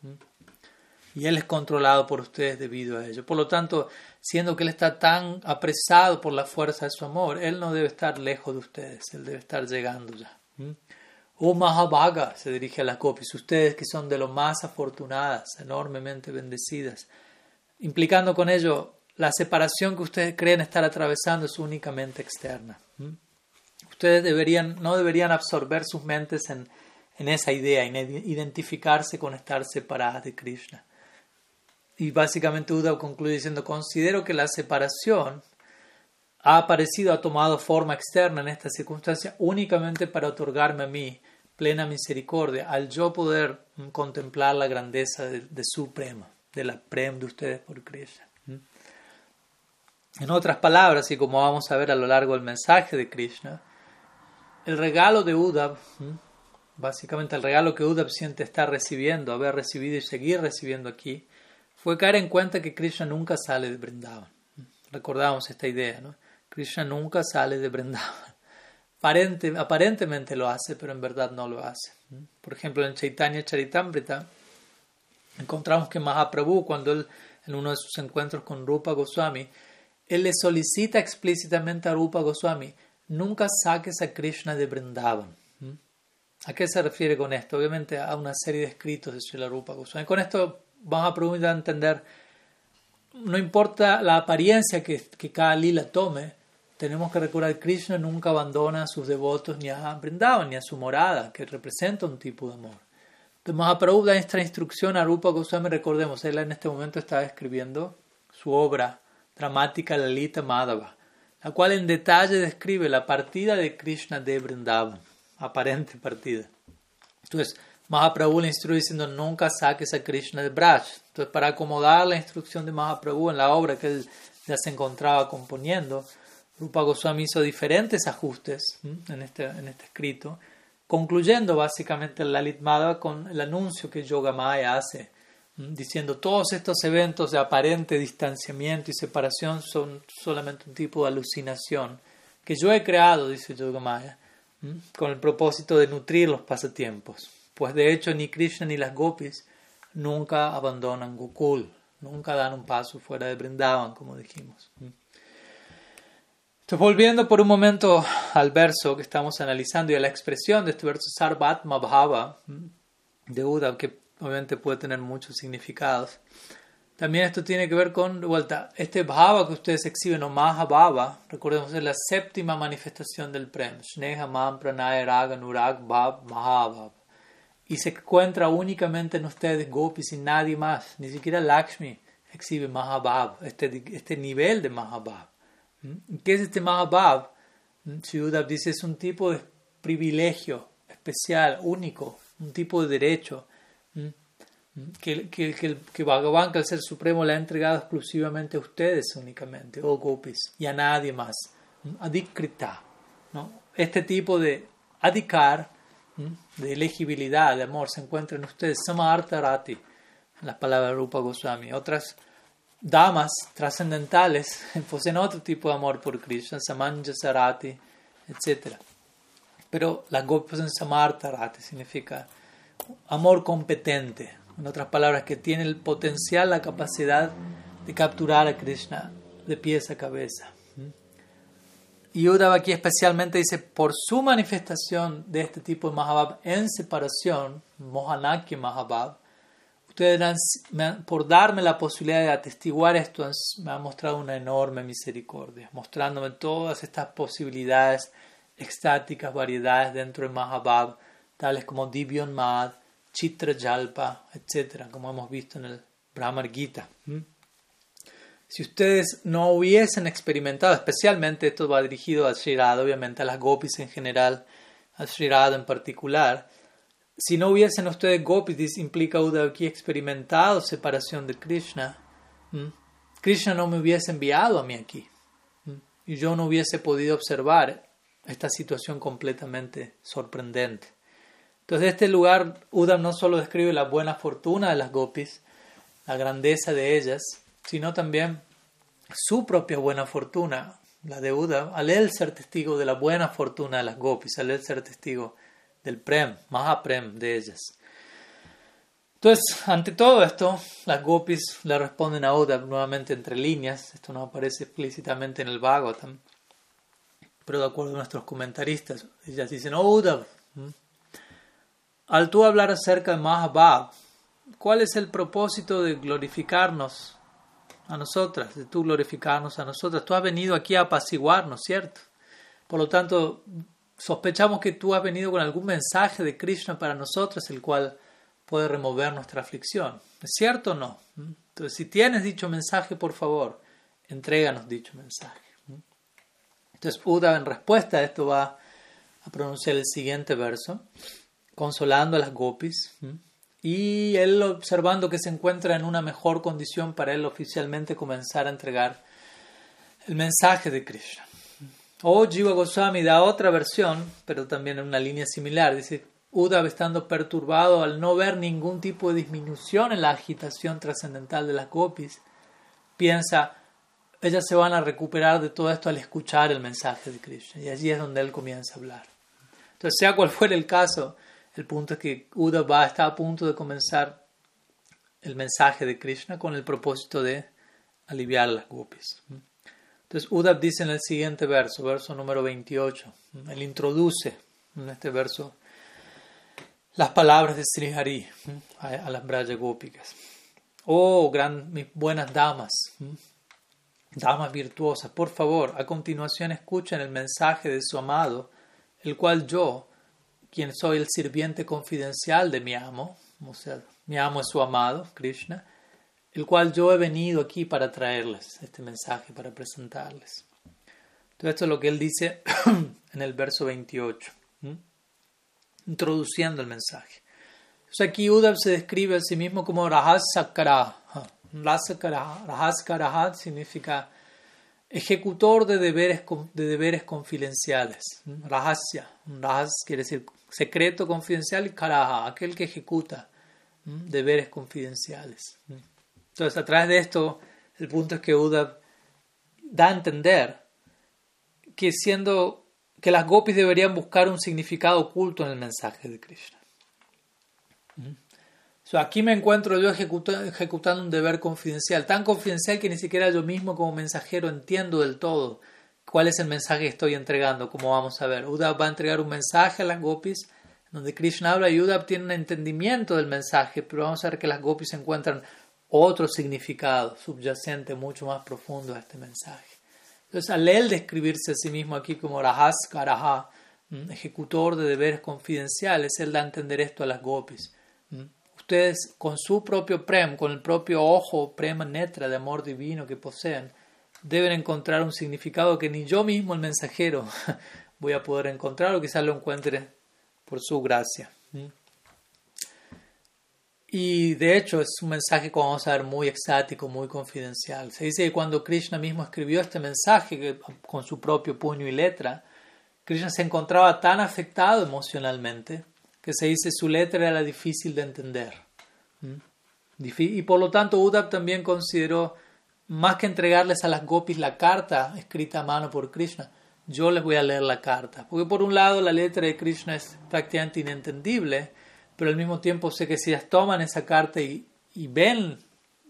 Y Él es controlado por ustedes debido a ello. Por lo tanto, siendo que Él está tan apresado por la fuerza de su amor, Él no debe estar lejos de ustedes, Él debe estar llegando ya. Oh Mahabhaga, se dirige a las copias, ustedes que son de lo más afortunadas, enormemente bendecidas implicando con ello la separación que ustedes creen estar atravesando es únicamente externa. Ustedes deberían, no deberían absorber sus mentes en, en esa idea, en identificarse con estar separadas de Krishna. Y básicamente Uddhav concluye diciendo, considero que la separación ha aparecido, ha tomado forma externa en esta circunstancia únicamente para otorgarme a mí plena misericordia, al yo poder contemplar la grandeza de, de Suprema de la prem de ustedes por Krishna. En otras palabras, y como vamos a ver a lo largo del mensaje de Krishna, el regalo de Uddhav, básicamente el regalo que Uddhav siente estar recibiendo, haber recibido y seguir recibiendo aquí, fue caer en cuenta que Krishna nunca sale de Vrindavan. Recordamos esta idea. Krishna nunca sale de Vrindavan. aparentemente lo hace, pero en verdad no lo hace. Por ejemplo, en Chaitanya Charitamrita, encontramos que Mahaprabhu, cuando él, en uno de sus encuentros con Rupa Goswami, él le solicita explícitamente a Rupa Goswami, nunca saques a Krishna de Vrindavan. ¿Mm? ¿A qué se refiere con esto? Obviamente a una serie de escritos de Srila Rupa Goswami. Con esto vamos a preguntar a entender, no importa la apariencia que, que cada lila tome, tenemos que recordar que Krishna nunca abandona a sus devotos ni a Vrindavan, ni a su morada, que representa un tipo de amor. Mahaprabhu da esta instrucción a Rupa Goswami, recordemos, él en este momento estaba escribiendo su obra dramática Lalita Madhava, la cual en detalle describe la partida de Krishna de Vrindavan, aparente partida. Entonces, Mahaprabhu le instruye diciendo nunca saques a Krishna de Braj. Entonces, para acomodar la instrucción de Mahaprabhu en la obra que él ya se encontraba componiendo, Rupa Goswami hizo diferentes ajustes en este, en este escrito, concluyendo básicamente el Lalit Madhava con el anuncio que Yogamaya hace, diciendo todos estos eventos de aparente distanciamiento y separación son solamente un tipo de alucinación que yo he creado, dice Yogamaya, con el propósito de nutrir los pasatiempos. Pues de hecho ni Krishna ni las gopis nunca abandonan Gokul, nunca dan un paso fuera de Brindavan, como dijimos. Entonces, volviendo por un momento al verso que estamos analizando y a la expresión de este verso Sarvatma Bhava de Uddhav, que obviamente puede tener muchos significados. También esto tiene que ver con, de vuelta, este Bhava que ustedes exhiben, o Mahabhava, recordemos, es la séptima manifestación del Prem, Sneha Man Pranaya Raga Nurag Bhav Mahabhav. Y se encuentra únicamente en ustedes, Gopis, y nadie más, ni siquiera Lakshmi exhibe Mahabhav, este, este nivel de Mahabhav. ¿Mm? ¿Qué es este Mahabhav? ¿Mm? Uddhav dice es un tipo de privilegio especial, único, un tipo de derecho ¿Mm? que, que, que, que Bhagavan, que el Ser Supremo, le ha entregado exclusivamente a ustedes únicamente, o oh gopis, y a nadie más. Adikrita. ¿no? Este tipo de adikar, de elegibilidad, de amor, se encuentra en ustedes. Samartarati, las palabras de Rupa Goswami. Otras damas trascendentales [LAUGHS] poseen otro tipo de amor por Krishna, Samanja Sarati, etc. Pero las gopis poseen Samartarati, significa amor competente. En otras palabras, que tiene el potencial, la capacidad de capturar a Krishna de pies a cabeza. Y Uddhava aquí especialmente dice, por su manifestación de este tipo de Mahabhab en separación, Mohanakya Mahabhab, Ustedes por darme la posibilidad de atestiguar esto, me han mostrado una enorme misericordia, mostrándome todas estas posibilidades extáticas, variedades dentro de Mahabhab, tales como Divyon Mad, Chitra Jalpa, etc., como hemos visto en el Brahmar Gita. Si ustedes no hubiesen experimentado, especialmente esto va dirigido a Sri obviamente a las gopis en general, a Sri en particular, si no hubiesen ustedes gopis, implica Uddhav aquí experimentado separación de Krishna, Krishna no me hubiese enviado a mí aquí. Y yo no hubiese podido observar esta situación completamente sorprendente. Entonces, de este lugar, Uddhav no solo describe la buena fortuna de las gopis, la grandeza de ellas, sino también su propia buena fortuna, la de Uddhav, al él ser testigo de la buena fortuna de las gopis, al él ser testigo del Prem, Mahaprem de ellas. Entonces, ante todo esto, las gopis le responden a Oda nuevamente entre líneas, esto no aparece explícitamente en el Bhagavatam, pero de acuerdo a nuestros comentaristas, ellas dicen, oh al tú hablar acerca de Mahabhav, ¿cuál es el propósito de glorificarnos a nosotras, de tú glorificarnos a nosotras? Tú has venido aquí a apaciguarnos, ¿cierto? Por lo tanto, sospechamos que tú has venido con algún mensaje de Krishna para nosotros, el cual puede remover nuestra aflicción. ¿Es cierto o no? ¿Mm? Entonces, si tienes dicho mensaje, por favor, entréganos dicho mensaje. ¿Mm? Entonces, Uda en respuesta a esto va a pronunciar el siguiente verso, consolando a las gopis, ¿Mm? y él observando que se encuentra en una mejor condición para él oficialmente comenzar a entregar el mensaje de Krishna. O Jiva Goswami da otra versión, pero también en una línea similar. Dice, Uddhav estando perturbado al no ver ningún tipo de disminución en la agitación trascendental de las gopis, piensa, ellas se van a recuperar de todo esto al escuchar el mensaje de Krishna. Y allí es donde él comienza a hablar. Entonces, sea cual fuera el caso, el punto es que Uddhav está a punto de comenzar el mensaje de Krishna con el propósito de aliviar las gopis. Entonces Uddhav dice en el siguiente verso, verso número 28, él introduce en este verso las palabras de Sri Hari a, las Braya. Oh, gran, mis buenas damas, damas virtuosas, por favor, a continuación escuchen el mensaje de su amado, el cual yo, quien soy el sirviente confidencial de mi amo, o sea, mi amo es su amado, Krishna, el cual yo he venido aquí para traerles este mensaje, para presentarles. Todo esto es lo que él dice [CLEARS THROAT] en el verso 28, introduciendo el mensaje. Entonces aquí Uddhav se describe a sí mismo como Rahasakara. Rahaskaraha significa ejecutor de deberes, de deberes confidenciales. Rahasya. Rahas quiere decir secreto confidencial y Karaha, aquel que ejecuta deberes confidenciales. Entonces, a través de esto, el punto es que Uddhav da a entender que siendo que las gopis deberían buscar un significado oculto en el mensaje de Krishna. aquí me encuentro yo ejecutando un deber confidencial, tan confidencial que ni siquiera yo mismo como mensajero entiendo del todo cuál es el mensaje que estoy entregando, como vamos a ver. Uddhav va a entregar un mensaje a las gopis, donde Krishna habla y Uddhav tiene un entendimiento del mensaje, pero vamos a ver que las gopis encuentran otro significado subyacente mucho más profundo a este mensaje. Entonces, al él describirse a sí mismo aquí como Rahas Karaha, ejecutor de deberes confidenciales, él da a entender esto a las gopis. Ustedes, con su propio prem, con el propio ojo, prema netra de amor divino que poseen, deben encontrar un significado que ni yo mismo, el mensajero, [LAUGHS] voy a poder encontrar o quizás lo encuentre por su gracia. Y de hecho es un mensaje, como vamos a ver, muy exático, muy confidencial. Se dice que cuando Krishna mismo escribió este mensaje con su propio puño y letra, Krishna se encontraba tan afectado emocionalmente que se dice su letra era difícil de entender. Y por lo tanto Uddhav también consideró, más que entregarles a las gopis la carta escrita a mano por Krishna, yo les voy a leer la carta. Porque por un lado la letra de Krishna es prácticamente inentendible, pero al mismo tiempo sé que si ellas toman esa carta y, ven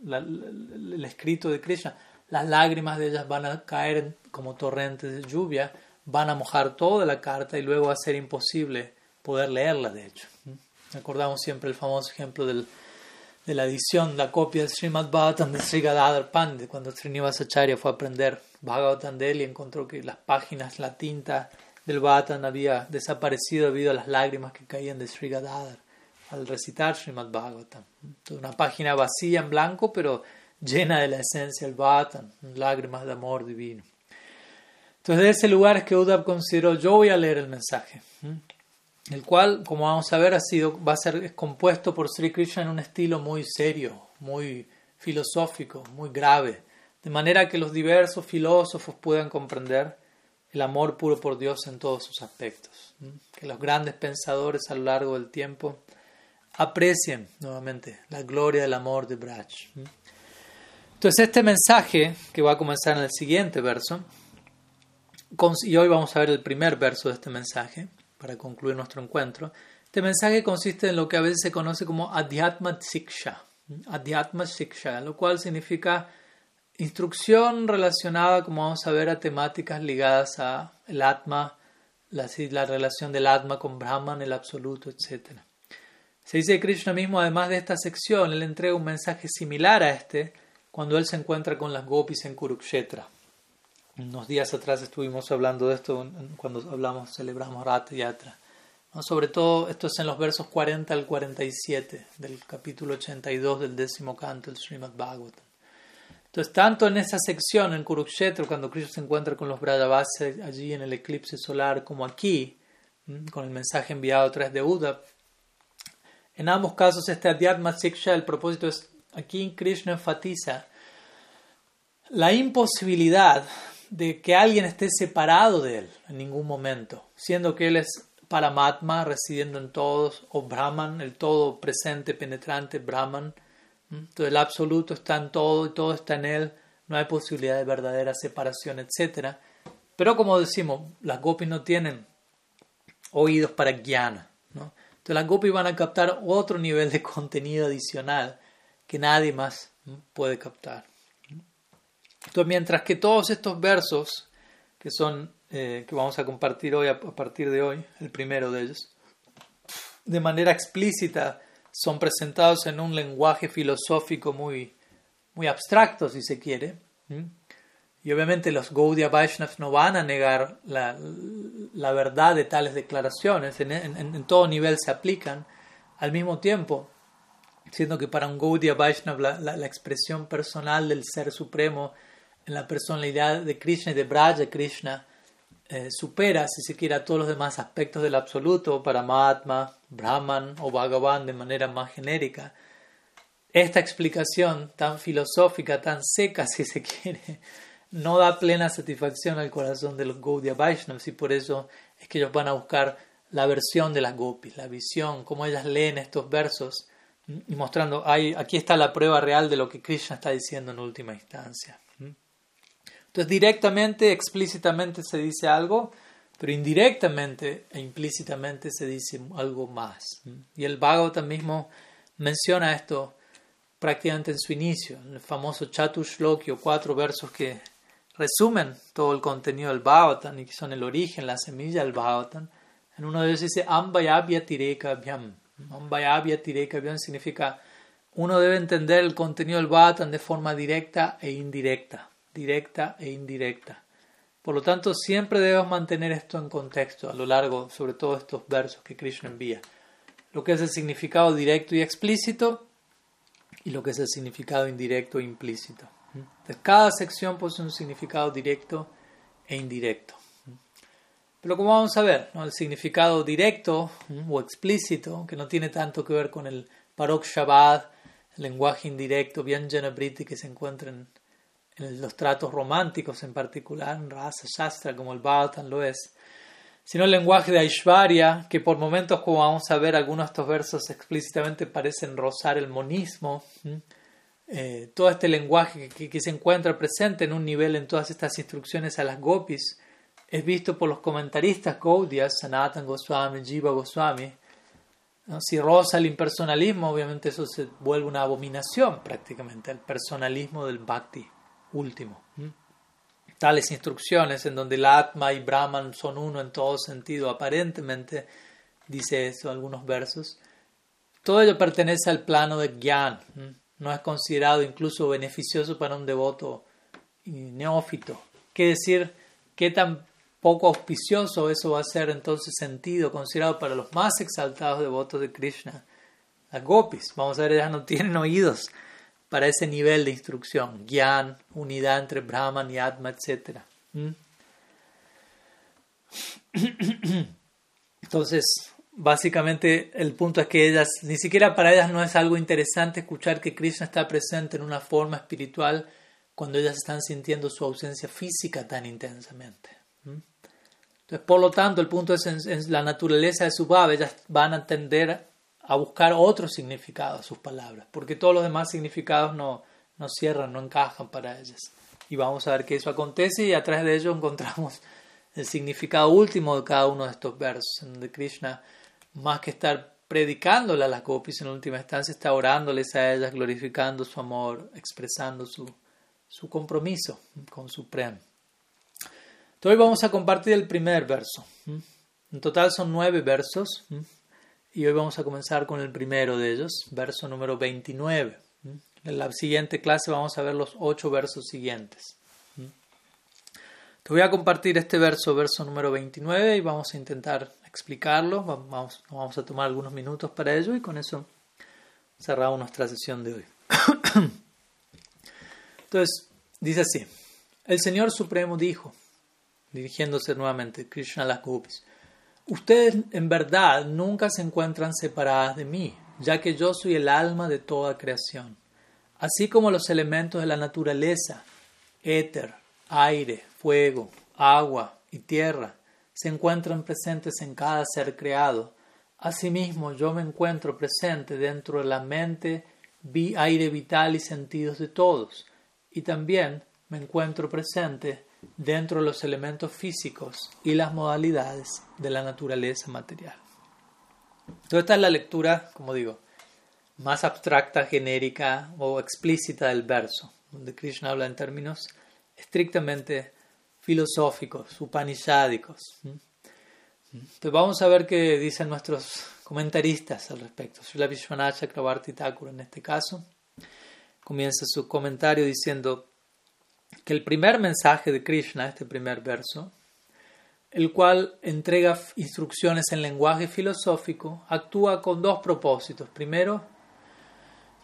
el escrito de Krishna, las lágrimas de ellas van a caer como torrentes de lluvia, van a mojar toda la carta y luego va a ser imposible poder leerla, de hecho. Recordamos siempre el famoso ejemplo del, de la edición, la copia de Srimad Bhagavatam de Sri Gadadhar Pandit, cuando Srinivasacharya fue a aprender Bhagavatam de él y encontró que las páginas, la tinta del Bhagavatam había desaparecido debido a las lágrimas que caían de Sri Gadadhar al recitar Srimad Bhagavatam. Una página vacía en blanco, pero llena de la esencia del Bhagavatam, lágrimas de amor divino. Entonces, de ese lugar es que Uddhav consideró, yo voy a leer el mensaje, el cual, como vamos a ver, ha sido, va a ser compuesto por Sri Krishna en un estilo muy serio, muy filosófico, muy grave, de manera que los diversos filósofos puedan comprender el amor puro por Dios en todos sus aspectos, que los grandes pensadores a lo largo del tiempo aprecien nuevamente la gloria del amor de Braj. Entonces este mensaje, que va a comenzar en el siguiente verso, y hoy vamos a ver el primer verso de este mensaje, para concluir nuestro encuentro, este mensaje consiste en lo que a veces se conoce como Adhyatma Siksha, Adhyatma Siksha, lo cual significa instrucción relacionada, como vamos a ver, a temáticas ligadas a el Atma, la, la relación del Atma con Brahman, el absoluto, etc. Se dice que Krishna mismo, además de esta sección, él entrega un mensaje similar a este cuando él se encuentra con las gopis en Kurukshetra. Unos días atrás estuvimos hablando de esto cuando hablamos, celebramos Rata Yatra. Sobre todo, esto es en los versos 40 al 47 del capítulo 82 del décimo canto del Srimad Bhagavatam. Entonces, tanto en esa sección, en Kurukshetra, cuando Krishna se encuentra con los Brajavasis allí en el eclipse solar, como aquí, con el mensaje enviado a través de Uddhav, en ambos casos, este Adhyatma Siksha, el propósito es, aquí Krishna enfatiza la imposibilidad de que alguien esté separado de él en ningún momento, siendo que él es Paramatma, residiendo en todos, o Brahman, el todo presente, penetrante, Brahman. Entonces el absoluto está en todo y todo está en él, no hay posibilidad de verdadera separación, etc. Pero como decimos, las gopis no tienen oídos para ¿no? Entonces las gopis van a captar otro nivel de contenido adicional que nadie más puede captar. Entonces, mientras que todos estos versos que son eh, que vamos a compartir hoy a partir de hoy, el primero de ellos, de manera explícita son presentados en un lenguaje filosófico muy, muy abstracto, si se quiere. Y obviamente los Gaudiya Vaishnavas no van a negar la, la verdad de tales declaraciones, en, todo nivel se aplican. Al mismo tiempo, siendo que para un Gaudiya Vaishnava la, la, expresión personal del Ser Supremo en la personalidad de Krishna y de Braja Krishna eh, supera, si se quiere, a todos los demás aspectos del absoluto, para Mahatma, Brahman o Bhagavan de manera más genérica. Esta explicación tan filosófica, tan seca, [LAUGHS] si se quiere, no da plena satisfacción al corazón de los Gaudiya Vaishnavas y por eso es que ellos van a buscar la versión de las gopis, la visión, cómo ellas leen estos versos y mostrando, hay, aquí está la prueba real de lo que Krishna está diciendo en última instancia. Entonces directamente, explícitamente se dice algo, pero indirectamente e implícitamente se dice algo más. Y el Bhagavatam mismo menciona esto prácticamente en su inicio, en el famoso Chatushlokyo, cuatro versos que resumen todo el contenido del Bhagavatam y que son el origen, la semilla del Bhagavatam. En uno de ellos dice Ambayabhya Tireka Abhyam. Ambayabhya Tireka Abhyam significa uno debe entender el contenido del Bhagavatam de forma directa e indirecta. Directa e indirecta. Por lo tanto, siempre debemos mantener esto en contexto a lo largo, sobre todo estos versos que Krishna envía. Lo que es el significado directo y explícito y lo que es el significado indirecto e implícito. Cada sección posee un significado directo e indirecto. Pero como vamos a ver, el significado directo o explícito, que no tiene tanto que ver con el Parok Shabbat, el lenguaje indirecto, bien Briti que se encuentra en, los tratos románticos en particular, en Rasa Shastra, como el Bhagavatam lo es, sino el lenguaje de Aishvarya, que por momentos, como vamos a ver, algunos de estos versos explícitamente parecen rozar el monismo. Eh, todo este lenguaje que, se encuentra presente en un nivel en todas estas instrucciones a las gopis, es visto por los comentaristas Gaudiya, Sanatan Goswami, Jiva Goswami. Si roza el impersonalismo, obviamente eso se vuelve una abominación prácticamente, el personalismo del bhakti último. Tales instrucciones en donde el Atma y Brahman son uno en todo sentido, aparentemente, dice eso algunos versos, todo ello pertenece al plano de Gyan, no es considerado incluso beneficioso para un devoto neófito. ¿Qué decir? ¿Qué tan poco auspicioso eso va a ser entonces sentido, considerado para los más exaltados devotos de Krishna. Las gopis, vamos a ver, ellas no tienen oídos para ese nivel de instrucción, gyan, unidad entre Brahman y Atma, etc. ¿Mm? [CLEARS THROAT] Entonces, básicamente el punto es que ellas, ni siquiera para ellas no es algo interesante escuchar que Krishna está presente en una forma espiritual cuando ellas están sintiendo su ausencia física tan intensamente. Entonces, por lo tanto, el punto es en, la naturaleza de su baba, ellas van a tender a buscar otro significado a sus palabras, porque todos los demás significados no, no cierran, no encajan para ellas. Y vamos a ver que eso acontece y a través de ello encontramos el significado último de cada uno de estos versos, donde Krishna, más que estar predicándole a las gopis en última instancia, está orándoles a ellas, glorificando su amor, expresando su, su compromiso con su prem. Hoy vamos a compartir el primer verso. En total son nueve versos y hoy vamos a comenzar con el primero de ellos, verso número 29. En la siguiente clase vamos a ver los ocho versos siguientes. Te voy a compartir este verso, verso número 29, y vamos a intentar explicarlo. Vamos, vamos a tomar algunos minutos para ello y con eso cerramos nuestra sesión de hoy. [COUGHS] Entonces, dice así, el Señor Supremo dijo, dirigiéndose nuevamente Krishna a las gopis. Ustedes en verdad nunca se encuentran separadas de mí, ya que yo soy el alma de toda creación. Así como los elementos de la naturaleza, éter, aire, fuego, agua y tierra, se encuentran presentes en cada ser creado, asimismo yo me encuentro presente dentro de la mente, aire vital y sentidos de todos, y también me encuentro presente dentro de los elementos físicos y las modalidades de la naturaleza material. Entonces esta es la lectura, como digo, más abstracta, genérica o explícita del verso, donde Krishna habla en términos estrictamente filosóficos, upanishádicos. Entonces vamos a ver qué dicen nuestros comentaristas al respecto. Srila Vishwanath Chakrabarti Thakur en este caso comienza su comentario diciendo que el primer mensaje de Krishna, este primer verso, el cual entrega instrucciones en lenguaje filosófico, actúa con dos propósitos. Primero,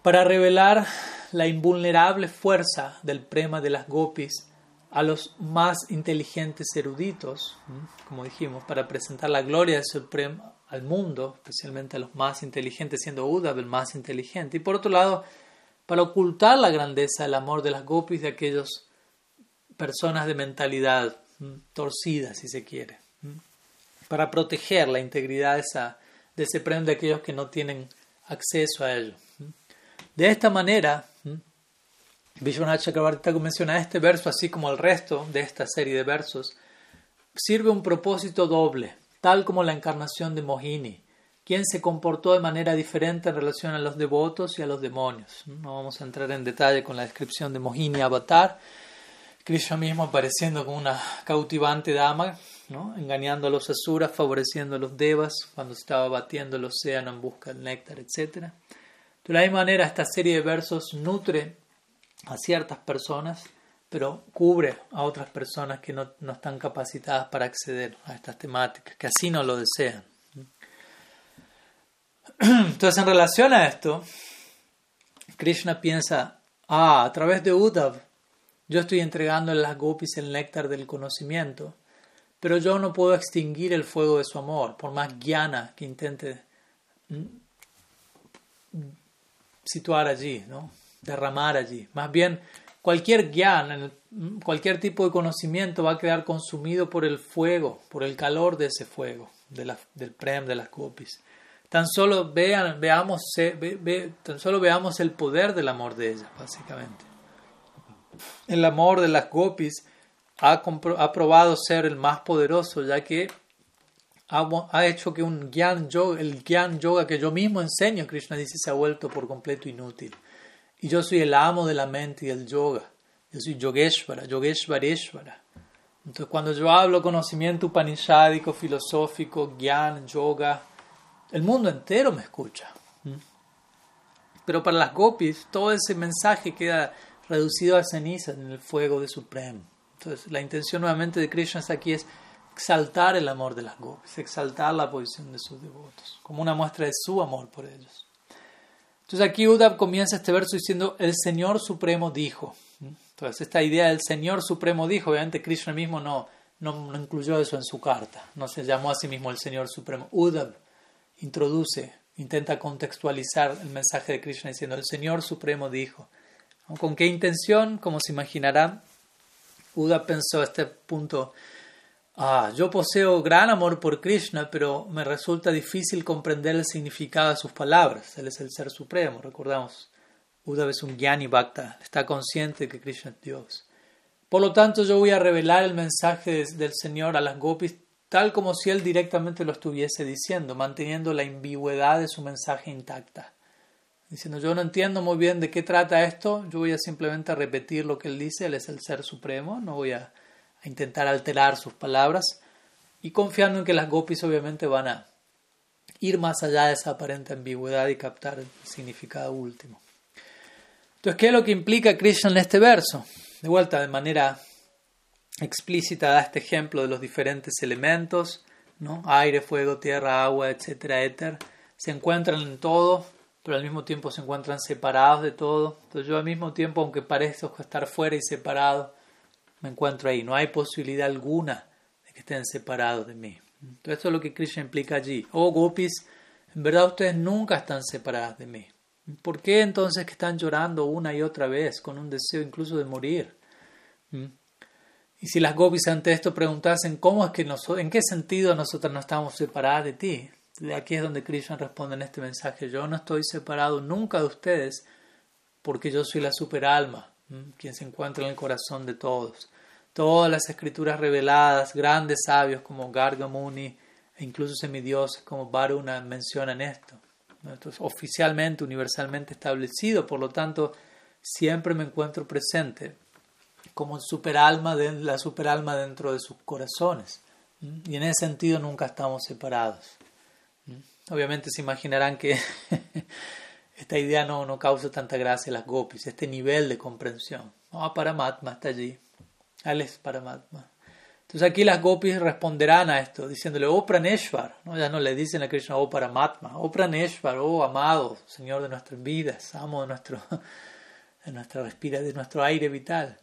para revelar la invulnerable fuerza del prema de las gopis a los más inteligentes eruditos, como dijimos, para presentar la gloria del Supremo al mundo, especialmente a los más inteligentes, siendo Uddhav el más inteligente. Y por otro lado, para ocultar la grandeza del amor de las gopis de aquellas personas de mentalidad torcida, si se quiere. Para proteger la integridad de, esa, de ese premio de aquellos que no tienen acceso a ello. De esta manera, Vishwanath Chakrabarti menciona este verso, así como el resto de esta serie de versos, sirve un propósito doble, tal como la encarnación de Mohini, quien se comportó de manera diferente en relación a los devotos y a los demonios. No vamos a entrar en detalle con la descripción de Mohini Avatar, Krishna mismo apareciendo como una cautivante dama, ¿no? engañando a los asuras, favoreciendo a los devas cuando estaba batiendo el océano en busca del néctar, etc. De la misma manera, esta serie de versos nutre a ciertas personas, pero cubre a otras personas que no, están capacitadas para acceder a estas temáticas, que así no lo desean. Entonces, en relación a esto, Krishna piensa, ah, a través de Uddhav, yo estoy entregando a las gopis el néctar del conocimiento, pero yo no puedo extinguir el fuego de su amor, por más guiana que intente situar allí, ¿no? Derramar allí. Más bien, cualquier gyan, cualquier tipo de conocimiento va a quedar consumido por el fuego, por el calor de ese fuego, del prem, de las gopis. Tan solo, vean, veamos, tan solo veamos el poder del amor de ellas, básicamente. El amor de las gopis ha, ha probado ser el más poderoso, ya que ha, hecho que un gyan yoga, el gyan yoga que yo mismo enseño, Krishna dice, se ha vuelto por completo inútil. Y yo soy el amo de la mente y el yoga. Yo soy Yogeshvara, Yogeshvareshvara. Entonces, cuando yo hablo conocimiento upanishádico, filosófico, gyan, yoga, el mundo entero me escucha. ¿Mm? Pero para las gopis, todo ese mensaje queda reducido a cenizas en el fuego de Supremo. Entonces, la intención nuevamente de Krishna aquí es exaltar el amor de las gopis, exaltar la posición de sus devotos, como una muestra de su amor por ellos. Entonces aquí Uddhav comienza este verso diciendo, el Señor Supremo dijo. Entonces esta idea del Señor Supremo dijo, obviamente Krishna mismo no, no, incluyó eso en su carta, no se llamó a sí mismo el Señor Supremo. Uddhav introduce, intenta contextualizar el mensaje de Krishna diciendo, el Señor Supremo dijo. ¿Con qué intención? Como se imaginarán, Uddhav pensó este punto Ah, yo poseo gran amor por Krishna, pero me resulta difícil comprender el significado de sus palabras. Él es el Ser Supremo, recordamos. Uddhava es un Jnani Bhakta, está consciente que Krishna es Dios. Por lo tanto, yo voy a revelar el mensaje del Señor a las gopis tal como si Él directamente lo estuviese diciendo, manteniendo la ambigüedad de su mensaje intacta. Diciendo, yo no entiendo muy bien de qué trata esto, yo voy a simplemente repetir lo que Él dice, Él es el Ser Supremo, no voy a intentar alterar sus palabras y confiando en que las gopis obviamente van a ir más allá de esa aparente ambigüedad y captar el significado último. Entonces, ¿qué es lo que implica Krishna en este verso? De vuelta, de manera explícita da este ejemplo de los diferentes elementos, ¿no? aire, fuego, tierra, agua, etcétera, éter, se encuentran en todo, pero al mismo tiempo se encuentran separados de todo. Entonces yo al mismo tiempo, aunque parezco estar fuera y separado, me encuentro ahí. No hay posibilidad alguna de que estén separados de mí. Entonces, esto es lo que Krishna implica allí. Oh, gopis, en verdad ustedes nunca están separadas de mí. ¿Por qué entonces que están llorando una y otra vez con un deseo incluso de morir? ¿Mm? Y si las gopis ante esto preguntasen cómo es que nosotros, en qué sentido nosotros no estamos separadas de ti, de aquí es donde Krishna responde en este mensaje, yo no estoy separado nunca de ustedes porque yo soy la superalma, quien se encuentra en el corazón de todos todas las escrituras reveladas, grandes sabios como Gargamuni e incluso semidioses como Varuna mencionan esto. Esto es oficialmente, universalmente establecido, por lo tanto, siempre me encuentro presente como superalma de, la superalma dentro de sus corazones. Y en ese sentido nunca estamos separados. Obviamente se imaginarán que [LAUGHS] esta idea no, no causa tanta gracia a las gopis, este nivel de comprensión. No, Paramatma está allí, es Paramatma. Entonces aquí las gopis responderán a esto, diciéndole, oh Praneshwar, ¿no? ya no le dicen a Krishna, oh Paramatma, oh oh amado, Señor de nuestras vidas, amo de, nuestro, de nuestra respira, de nuestro aire vital.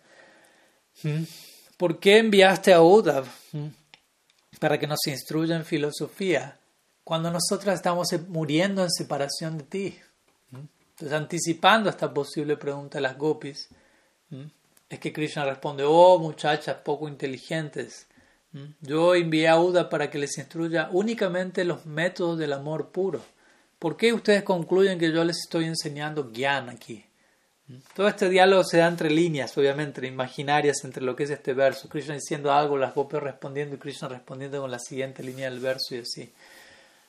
¿Mm? ¿por qué enviaste a Uddhav para que nos instruya en filosofía cuando nosotros estamos muriendo en separación de ti? Entonces, anticipando esta posible pregunta de las gopis, es que Krishna responde, oh muchachas poco inteligentes, yo envié a Uda para que les instruya únicamente los métodos del amor puro. ¿Por qué ustedes concluyen que yo les estoy enseñando Gyan aquí? Todo este diálogo se da entre líneas, obviamente, imaginarias entre lo que es este verso. Krishna diciendo algo, las gopis respondiendo y Krishna respondiendo con la siguiente línea del verso y así.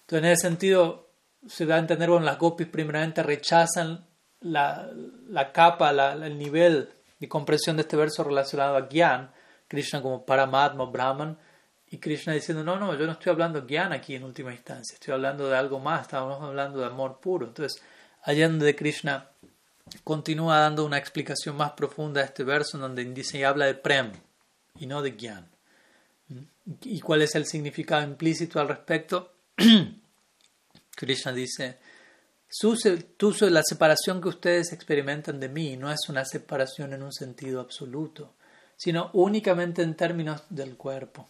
Entonces, en ese sentido, se da a entender, bueno, las gopis primeramente rechazan la, la capa, el nivel de comprensión de este verso relacionado a Gyan, Krishna como Paramatma, Brahman, y Krishna diciendo, no, no, yo no estoy hablando de Gyan aquí en última instancia, estoy hablando de algo más, estamos hablando de amor puro. Entonces, allá donde Krishna continúa dando una explicación más profunda a este verso, en donde dice y habla de Prem y no de Gyan. ¿Y cuál es el significado implícito al respecto? [CLEARS THROAT] Krishna dice, la separación que ustedes experimentan de mí no es una separación en un sentido absoluto, sino únicamente en términos del cuerpo.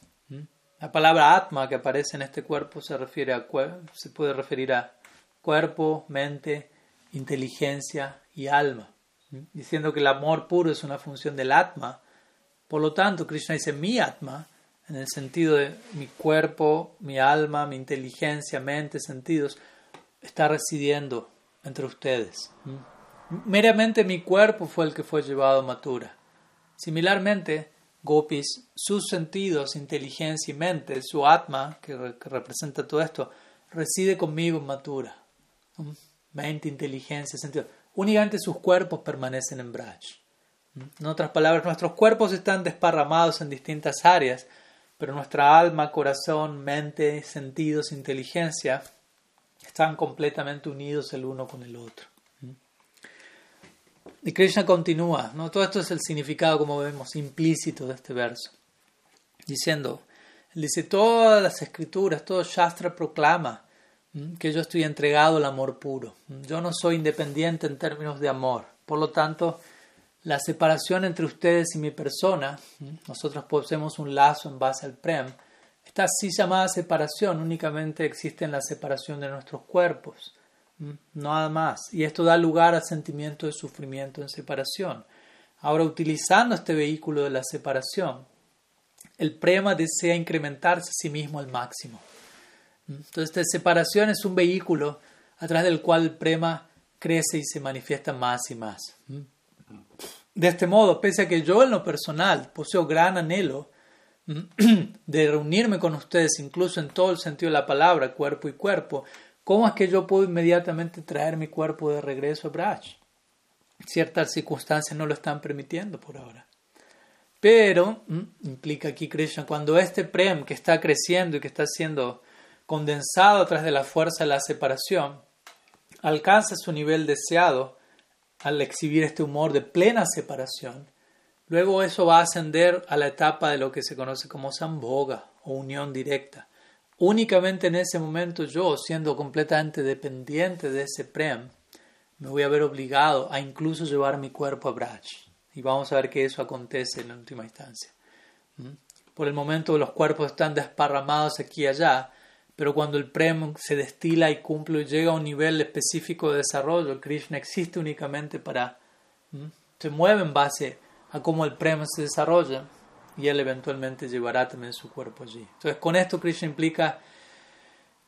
La palabra atma que aparece en este cuerpo se, refiere a, se puede referir a cuerpo, mente, inteligencia y alma, diciendo que el amor puro es una función del atma. Por lo tanto, Krishna dice mi atma, en el sentido de mi cuerpo, mi alma, mi inteligencia, mente, sentidos, está residiendo entre ustedes. Meramente mi cuerpo fue el que fue llevado a Matura. Similarmente, Gopis, sus sentidos, inteligencia y mente, su atma, que, representa todo esto, reside conmigo en Matura. Mente, inteligencia, sentido. Únicamente sus cuerpos permanecen en Braj. En otras palabras, nuestros cuerpos están desparramados en distintas áreas, pero nuestra alma, corazón, mente, sentidos, inteligencia están completamente unidos el uno con el otro. Y Krishna continúa, ¿no? todo esto es el significado, como vemos, implícito de este verso, diciendo, él dice, todas las escrituras, todo Shastra proclama que yo estoy entregado al amor puro. Yo no soy independiente en términos de amor. Por lo tanto, la separación entre ustedes y mi persona, nosotros poseemos un lazo en base al Prem, esta así llamada separación únicamente existe en la separación de nuestros cuerpos nada más. Y esto da lugar al sentimiento de sufrimiento en separación. Ahora, utilizando este vehículo de la separación, el prema desea incrementarse a sí mismo al máximo. Entonces, esta separación es un vehículo a través del cual el prema crece y se manifiesta más y más. De este modo, pese a que yo en lo personal poseo gran anhelo [CLEARS THROAT] de reunirme con ustedes, incluso en todo el sentido de la palabra, cuerpo y cuerpo, ¿Cómo es que yo puedo inmediatamente traer mi cuerpo de regreso a Braj? Ciertas circunstancias no lo están permitiendo por ahora. Pero, implica aquí Krishna, cuando este Prem que está creciendo y que está siendo condensado a través de la fuerza de la separación, alcanza su nivel deseado al exhibir este humor de plena separación, luego eso va a ascender a la etapa de lo que se conoce como samboga o unión directa Únicamente en ese momento yo, siendo completamente dependiente de ese Prem, me voy a ver obligado a incluso llevar mi cuerpo a Braj. Y vamos a ver que eso acontece en la última instancia. ¿Mm? Por el momento los cuerpos están desparramados aquí y allá, pero cuando el Prem se destila y cumple y llega a un nivel específico de desarrollo, Krishna existe únicamente para... ¿Mm? se mueve en base a cómo el Prem se desarrolla y él eventualmente llevará también su cuerpo allí. Entonces, con esto Krishna implica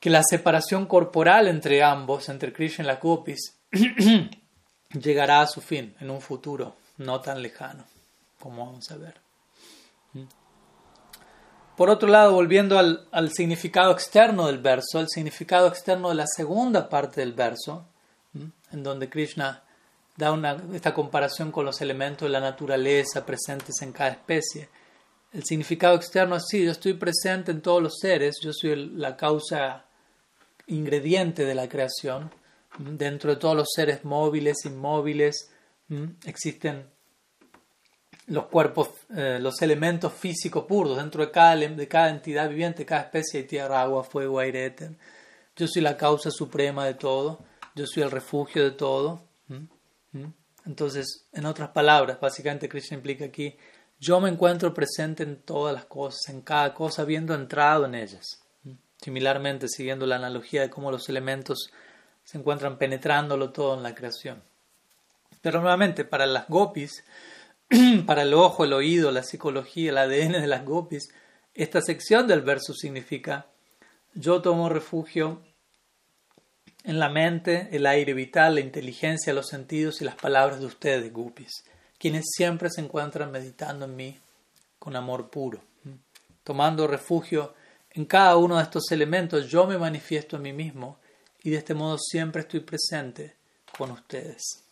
que la separación corporal entre ambos, entre Krishna y la gopis, [CLEARS THROAT] llegará a su fin en un futuro no tan lejano, como vamos a ver. Por otro lado, volviendo al, al, significado externo del verso, el significado externo de la segunda parte del verso, en donde Krishna da una, esta comparación con los elementos de la naturaleza presentes en cada especie, el significado externo es sí, yo estoy presente en todos los seres, yo soy la causa ingrediente de la creación. Dentro de todos los seres móviles, inmóviles, existen los cuerpos, eh, los elementos físicos puros. Dentro de cada, de cada entidad viviente, cada especie de tierra, agua, fuego, aire, éter. Yo soy la causa suprema de todo, yo soy el refugio de todo. Entonces, en otras palabras, básicamente Krishna implica aquí yo me encuentro presente en todas las cosas, en cada cosa, habiendo entrado en ellas. Similarmente, siguiendo la analogía de cómo los elementos se encuentran penetrándolo todo en la creación. Pero nuevamente, para las gopis, [CLEARS THROAT] para el ojo, el oído, la psicología, el ADN de las gopis, esta sección del verso significa yo tomo refugio en la mente, el aire vital, la inteligencia, los sentidos y las palabras de ustedes, gopis, quienes siempre se encuentran meditando en mí con amor puro. Tomando refugio en cada uno de estos elementos, yo me manifiesto a mí mismo y de este modo siempre estoy presente con ustedes.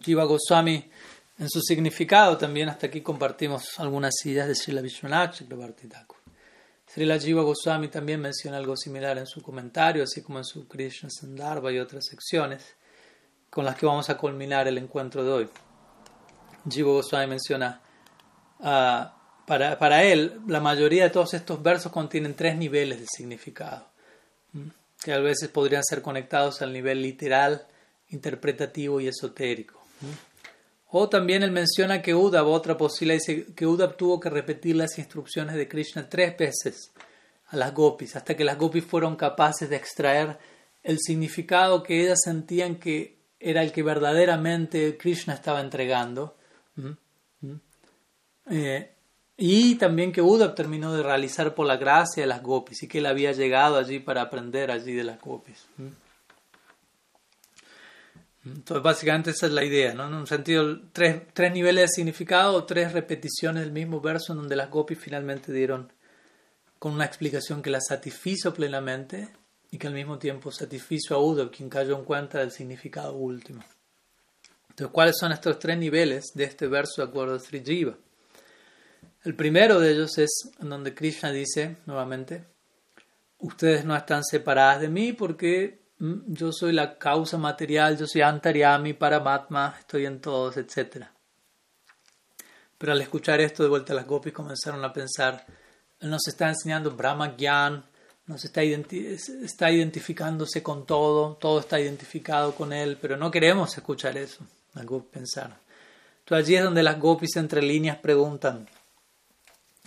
Jiva Goswami, en su significado, también hasta aquí compartimos algunas ideas de Srila Vishwanath Chakrabarti. Srila Jiva Goswami también menciona algo similar en su comentario, así como en su Krishna Sandarbha y otras secciones, con las que vamos a culminar el encuentro de hoy. Jiva Goswami menciona, para, para él, la mayoría de todos estos versos contienen tres niveles de significado, que a veces podrían ser conectados al nivel literal, interpretativo y esotérico. O también él menciona que Uddhav, otra posible, dice que Uddhav tuvo que repetir las instrucciones de Krishna tres veces a las gopis, hasta que las gopis fueron capaces de extraer el significado que ellas sentían que era el que verdaderamente Krishna estaba entregando. Eh, y también que Uddhav terminó de realizar por la gracia de las gopis y que él había llegado allí para aprender allí de las gopis. Entonces, básicamente esa es la idea, ¿no? En un sentido, tres, tres niveles de significado o tres repeticiones del mismo verso en donde las gopis finalmente dieron con una explicación que la satisfizo plenamente y que al mismo tiempo satisfizo a Uddhav, quien cayó en cuenta del significado último. Entonces, ¿cuáles son estos tres niveles de este verso de acuerdo a Sri Jiva? El primero de ellos es en donde Krishna dice nuevamente, ustedes no están separadas de mí porque yo soy la causa material, yo soy Antaryami, Paramatma, estoy en todos, etc. Pero al escuchar esto de vuelta las gopis comenzaron a pensar, él nos está enseñando Brahma Gyan, nos está, está identificándose con todo, todo está identificado con él, pero no queremos escuchar eso, las gopis pensaron. Entonces allí es donde las gopis entre líneas preguntan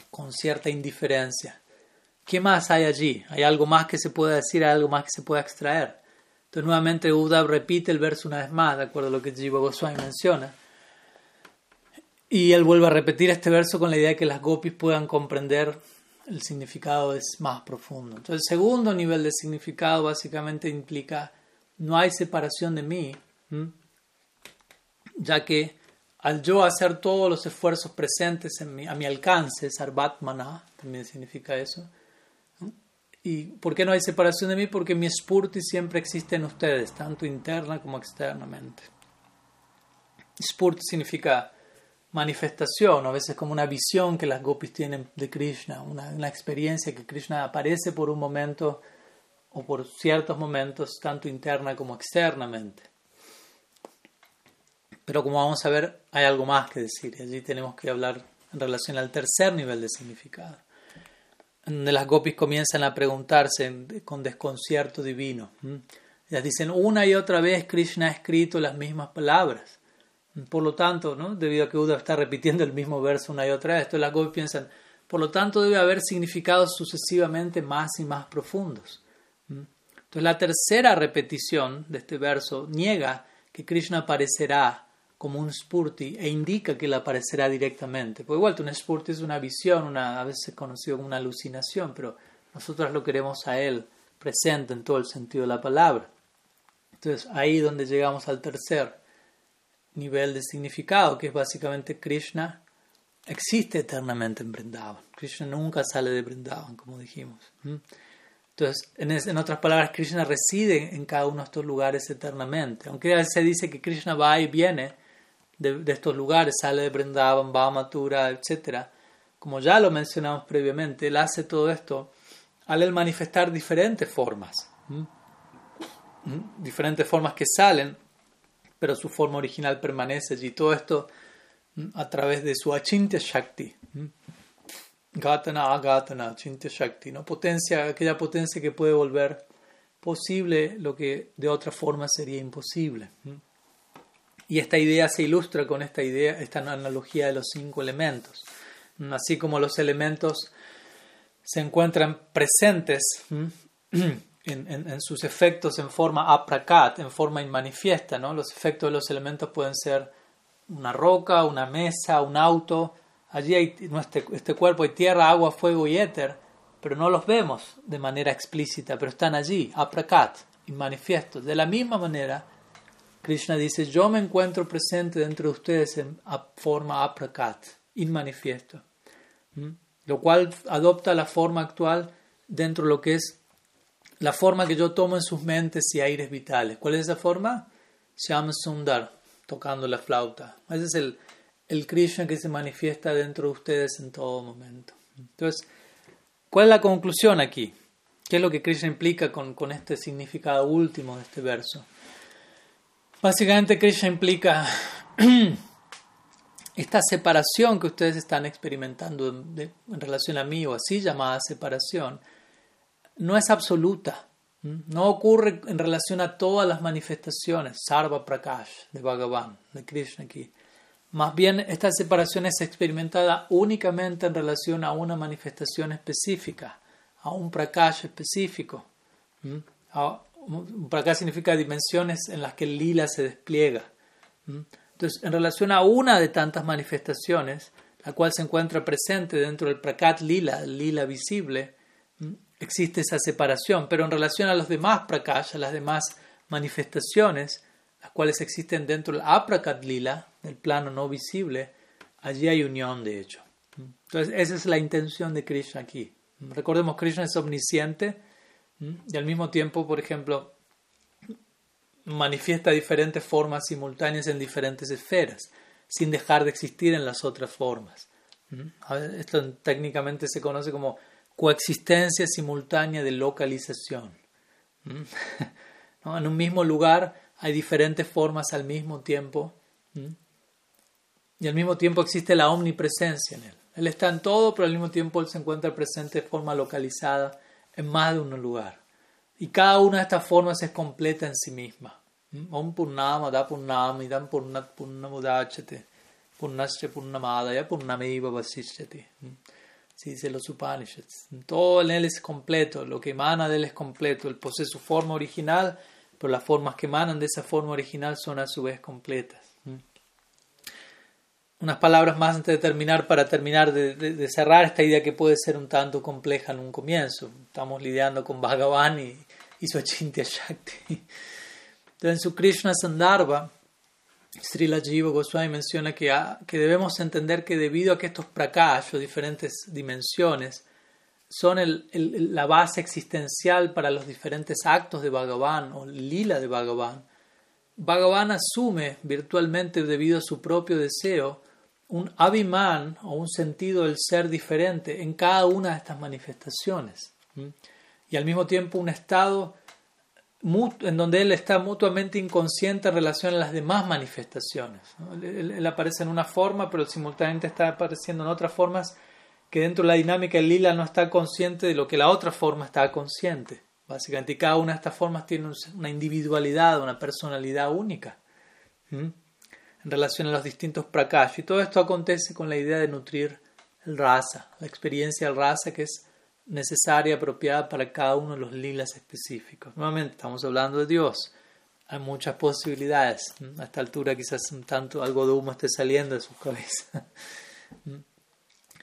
con cierta indiferencia. ¿Qué más hay allí? ¿Hay algo más que se pueda decir? ¿Hay algo más que se pueda extraer? Entonces nuevamente Uddhav repite el verso una vez más, de acuerdo a lo que Jiva Goswami menciona. Y él vuelve a repetir este verso con la idea de que las gopis puedan comprender el significado es más profundo. Entonces el segundo nivel de significado básicamente implica no hay separación de mí, ya que al yo hacer todos los esfuerzos presentes en a mi alcance, Sarvatmana, también significa eso, ¿Y por qué no hay separación de mí? Porque mi spurti siempre existe en ustedes, tanto interna como externamente. Spurti significa manifestación, a veces como una visión que las gopis tienen de Krishna, una, una, experiencia que Krishna aparece por un momento o por ciertos momentos, tanto interna como externamente. Pero como vamos a ver, hay algo más que decir y allí tenemos que hablar en relación al tercer nivel de significado donde las gopis comienzan a preguntarse con desconcierto divino. Ellas dicen una y otra vez Krishna ha escrito las mismas palabras. Por lo tanto, ¿no? debido a que Uda está repitiendo el mismo verso una y otra vez, las gopis piensan, por lo tanto debe haber significados sucesivamente más y más profundos. Entonces la tercera repetición de este verso niega que Krishna aparecerá como un spurti e indica que él aparecerá directamente. Porque igual un spurti es una visión, una, a veces conocido como una alucinación, pero nosotros lo queremos a él presente en todo el sentido de la palabra. Entonces ahí donde llegamos al tercer nivel de significado, que es básicamente Krishna existe eternamente en Vrindavan. Krishna nunca sale de Vrindavan, como dijimos. Entonces, en, en, otras palabras, Krishna reside en cada uno de estos lugares eternamente. Aunque a veces se dice que Krishna va y viene, de, estos lugares, sale de Brindavan, va a Mathura, etc. Como ya lo mencionamos previamente, él hace todo esto al manifestar diferentes formas, diferentes formas que salen, pero su forma original permanece allí. Todo esto a través de su Achintya Shakti. Gatana, Agatana, Achintya Shakti, ¿no? potencia, aquella potencia que puede volver posible lo que de otra forma sería imposible. Y esta idea se ilustra con esta idea, esta analogía de los cinco elementos. Así como los elementos se encuentran presentes en, sus efectos en forma aprakat, en forma inmanifiesta. ¿no? Los efectos de los elementos pueden ser una roca, una mesa, un auto. Allí hay este, este cuerpo, hay tierra, agua, fuego y éter, pero no los vemos de manera explícita, pero están allí, aprakat, inmanifiestos. De la misma manera, Krishna dice, yo me encuentro presente dentro de ustedes en forma aprakat, inmanifiesto. ¿Mm? Lo cual adopta la forma actual dentro de lo que es la forma que yo tomo en sus mentes y aires vitales. ¿Cuál es esa forma? Llama Sundar, tocando la flauta. Ese es el, el Krishna que se manifiesta dentro de ustedes en todo momento. Entonces, ¿cuál es la conclusión aquí? ¿Qué es lo que Krishna implica con este significado último de este verso? Básicamente Krishna implica [CLEARS THROAT] esta separación que ustedes están experimentando en relación a mí o así llamada separación no es absoluta. No ocurre en relación a todas las manifestaciones, Sarva Prakash, de Bhagavan, de Krishna aquí. Más bien, esta separación es experimentada únicamente en relación a una manifestación específica, a un Prakash específico. Un Prakash significa dimensiones en las que el lila se despliega. Entonces, en relación a una de tantas manifestaciones, la cual se encuentra presente dentro del Prakat lila, lila visible, existe esa separación, pero en relación a los demás prakasha, las demás manifestaciones, las cuales existen dentro del aprakat lila, del plano no visible, allí hay unión de hecho. Entonces, esa es la intención de Krishna aquí. Recordemos, Krishna es omnisciente y al mismo tiempo, por ejemplo, manifiesta diferentes formas simultáneas en diferentes esferas, sin dejar de existir en las otras formas. Esto técnicamente se conoce como coexistencia simultánea de localización. ¿Mm? [LAUGHS] En un mismo lugar hay diferentes formas al mismo tiempo ¿Mm? y al mismo tiempo existe la omnipresencia en él. Él está en todo, pero al mismo tiempo él se encuentra presente de forma localizada en más de un lugar. Y cada una de estas formas es completa en sí misma. Om Purnama da Purnama idam Purnat Purnamudachate Purnasya Purnamadaya Purnameva Vasishyate. Sí, dice los Upanishads. Todo en él es completo, lo que emana de él es completo. Él posee su forma original, pero las formas que emanan de esa forma original son a su vez completas. Unas palabras más antes de terminar, para terminar de, cerrar esta idea que puede ser un tanto compleja en un comienzo. Estamos lidiando con Bhagavan y, y su Achintya Shakti. Entonces, en su Krishna Sandarbha, Srila Jiva Goswami menciona que, que debemos entender que debido a que estos prakash o diferentes dimensiones son el, la base existencial para los diferentes actos de Bhagavan o lila de Bhagavan, Bhagavan asume virtualmente debido a su propio deseo un abhiman o un sentido del ser diferente en cada una de estas manifestaciones y al mismo tiempo un estado en donde él está mutuamente inconsciente en relación a las demás manifestaciones. Él, aparece en una forma, pero simultáneamente está apareciendo en otras formas que dentro de la dinámica el lila no está consciente de lo que la otra forma está consciente. Básicamente, cada una de estas formas tiene una individualidad, una personalidad única en relación a los distintos prakash. Y todo esto acontece con la idea de nutrir el rasa, la experiencia del rasa, que es necesaria, apropiada para cada uno de los lilas específicos. Nuevamente, estamos hablando de Dios. Hay muchas posibilidades. A esta altura quizás un tanto algo de humo esté saliendo de sus cabezas. [LAUGHS]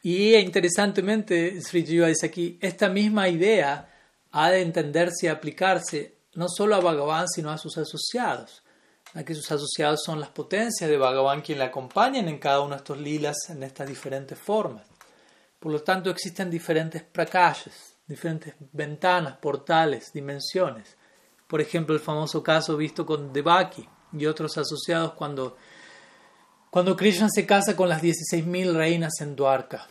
Y interesantemente, Sri Jiva dice aquí, esta misma idea ha de entenderse y aplicarse no solo a Bhagavan, sino a sus asociados. Aquí sus asociados son las potencias de Bhagavan quien le acompañan en cada uno de estos lilas en estas diferentes formas. Por lo tanto, existen diferentes prakashas, diferentes ventanas, portales, dimensiones. Por ejemplo, el famoso caso visto con Devaki y otros asociados cuando, cuando Krishna se casa con las 16.000 reinas en Dwarka.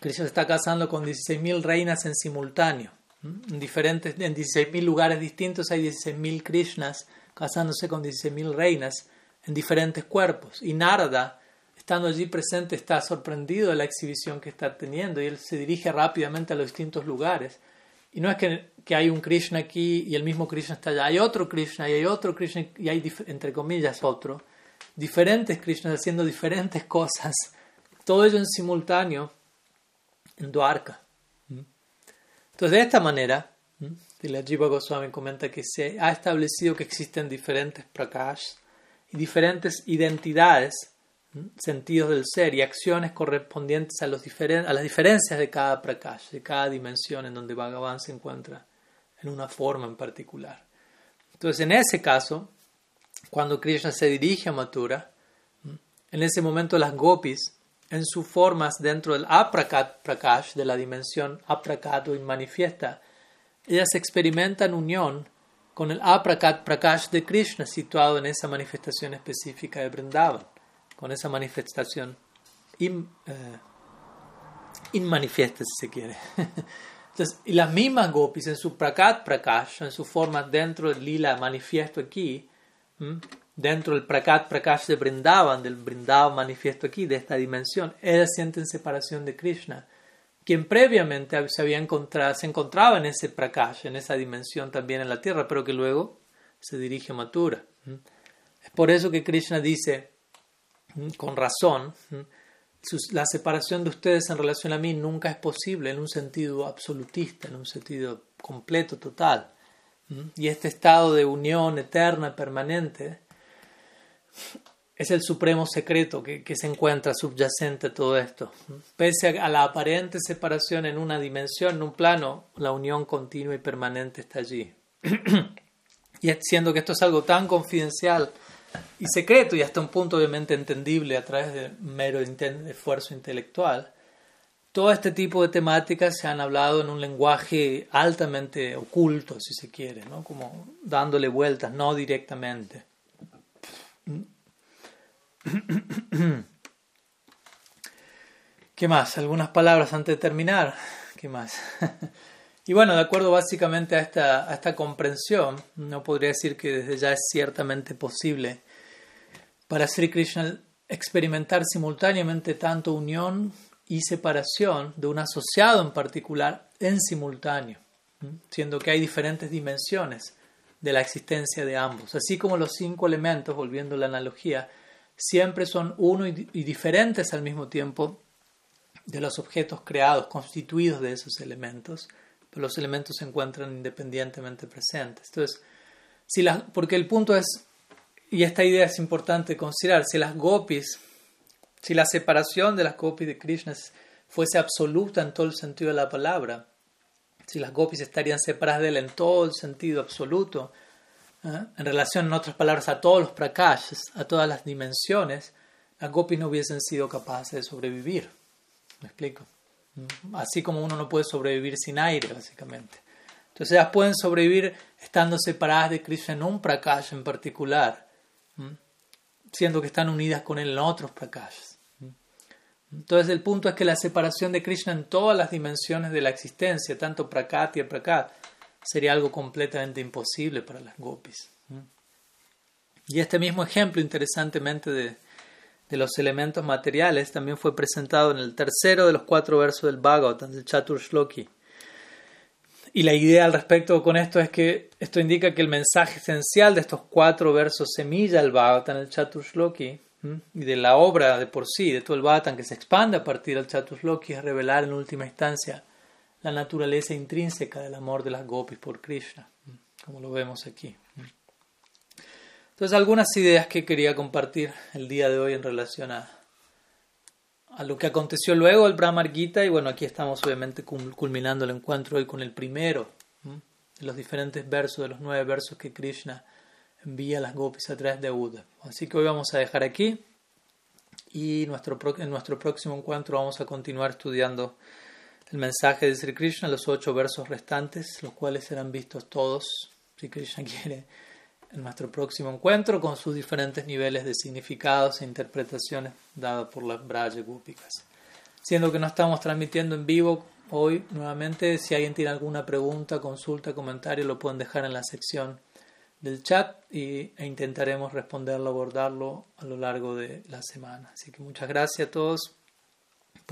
Krishna se está casando con 16.000 reinas en simultáneo. En, diferentes, en 16.000 lugares distintos hay 16.000 Krishnas casándose con 16.000 reinas en diferentes cuerpos. Y Narada estando allí presente, está sorprendido de la exhibición que está teniendo y él se dirige rápidamente a los distintos lugares Y no es que, que, hay un Krishna aquí y el mismo Krishna está allá, hay otro Krishna y hay otro Krishna y hay, entre comillas, otro. Diferentes Krishnas haciendo diferentes cosas. Todo ello en simultáneo en Dwarka. Entonces, de esta manera, la Jiva Goswami comenta que se ha establecido que existen diferentes prakash y diferentes identidades sentidos del ser y acciones correspondientes a las diferencias de cada prakash, de cada dimensión en donde Bhagavan se encuentra en una forma en particular. Entonces, en ese caso, cuando Krishna se dirige a Mathura, en ese momento las gopis, en sus formas dentro del aprakat prakash, de la dimensión aprakat o inmanifiesta, ellas experimentan unión con el aprakat prakash de Krishna situado en esa manifestación específica de Vrindavan con esa manifestación in, eh, inmanifiesta, si se quiere. [LAUGHS] Entonces, y las mismas gopis en su prakat prakash, en su forma dentro del lila manifiesto aquí, dentro del prakat prakash de Brindavan, del Brindavan manifiesto aquí, de esta dimensión, ellas sienten separación de Krishna, quien previamente se, había encontrado, se encontraba en ese prakash, en esa dimensión también en la tierra, pero que luego se dirige a Mathura. Es por eso que Krishna dice, con razón, la separación de ustedes en relación a mí nunca es posible en un sentido absolutista, en un sentido completo, total. Y este estado de unión eterna, permanente, es el supremo secreto que, se encuentra subyacente a todo esto. Pese a la aparente separación en una dimensión, en un plano, la unión continua y permanente está allí. [CLEARS THROAT] y siendo que esto es algo tan confidencial, y secreto y hasta un punto obviamente entendible a través de mero esfuerzo intelectual, todo este tipo de temáticas se han hablado en un lenguaje altamente oculto, si se quiere, ¿no? como dándole vueltas, no directamente. [COUGHS] ¿Qué más? ¿Algunas palabras antes de terminar? ¿Qué más? [LAUGHS] Y bueno, de acuerdo básicamente a esta, a esta comprensión, no podría decir que desde ya es ciertamente posible para Sri Krishna experimentar simultáneamente tanto unión y separación de un asociado en particular en simultáneo, siendo que hay diferentes dimensiones de la existencia de ambos. Así como los cinco elementos, volviendo a la analogía, siempre son uno y, diferentes al mismo tiempo de los objetos creados, constituidos de esos elementos pero los elementos se encuentran independientemente presentes. Entonces, porque el punto es, y esta idea es importante considerar, si las gopis, si la separación de las gopis de Krishna fuese absoluta en todo el sentido de la palabra, si las gopis estarían separadas de él en todo el sentido absoluto, ¿eh? en relación, en otras palabras, a todos los prakashas, a todas las dimensiones, las gopis no hubiesen sido capaces de sobrevivir. ¿Me explico? Así como uno no puede sobrevivir sin aire, básicamente. Entonces ellas pueden sobrevivir estando separadas de Krishna en un prakash en particular, siendo que están unidas con él en otros prakashas. Entonces el punto es que la separación de Krishna en todas las dimensiones de la existencia, tanto prakat y prakat, sería algo completamente imposible para las gopis. Y este mismo ejemplo, interesantemente, de, los elementos materiales también fue presentado en el tercero de los cuatro versos del Bhagavatam, del Chatur Shloki. Y la idea al respecto con esto es que esto indica que el mensaje esencial de estos cuatro versos semilla del Bhagavatam, el Chatur Shloki, y de la obra de por sí, de todo el Bhagavatam que se expande a partir del Chatur Shloki, es revelar en última instancia la naturaleza intrínseca del amor de las gopis por Krishna, como lo vemos aquí. Entonces, algunas ideas que quería compartir el día de hoy en relación a, a lo que aconteció luego el Brahmar Gita. Y bueno, aquí estamos obviamente culminando el encuentro hoy con el primero de los diferentes versos, de los nueve versos que Krishna envía a las gopis a través de Uda. Así que hoy vamos a dejar aquí y nuestro, en nuestro próximo encuentro vamos a continuar estudiando el mensaje de Sri Krishna, los ocho versos restantes, los cuales serán vistos todos, si Krishna [LAUGHS] quiere en nuestro próximo encuentro con sus diferentes niveles de significados e interpretaciones dadas por las Braja Gúpicas. Siendo que no estamos transmitiendo en vivo hoy, nuevamente, si alguien tiene alguna pregunta, consulta, comentario, lo pueden dejar en la sección del chat y, e intentaremos responderlo, abordarlo a lo largo de la semana. Así que muchas gracias a todos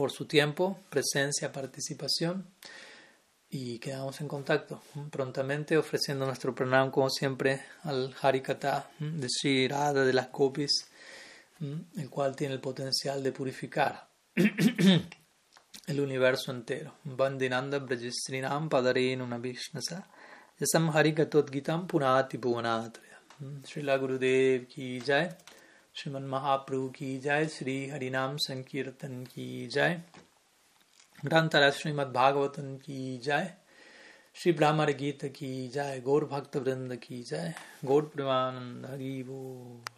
por su tiempo, presencia, participación y quedamos en contacto prontamente ofreciendo nuestro pranam como siempre al Harikata de Sri de las Gopis, el cual tiene el potencial de purificar [CLEARS THROAT] el universo entero. Bandinanda Brajistrinam Padarenu Nabhishnasa Yasam Harikatot Gitam Punati Bhuvanatra. Srila Gurudev ki jai, Sriman महाप्रभु की जय, श्री हरिनाम संकीर्तन की जय। ग्रंथरा श्रीमद भागवतन की जय। श्री ब्राह्मण गीत की जय, गौर भक्त वृंद की जय। गौर प्रेमानंद हरि बोल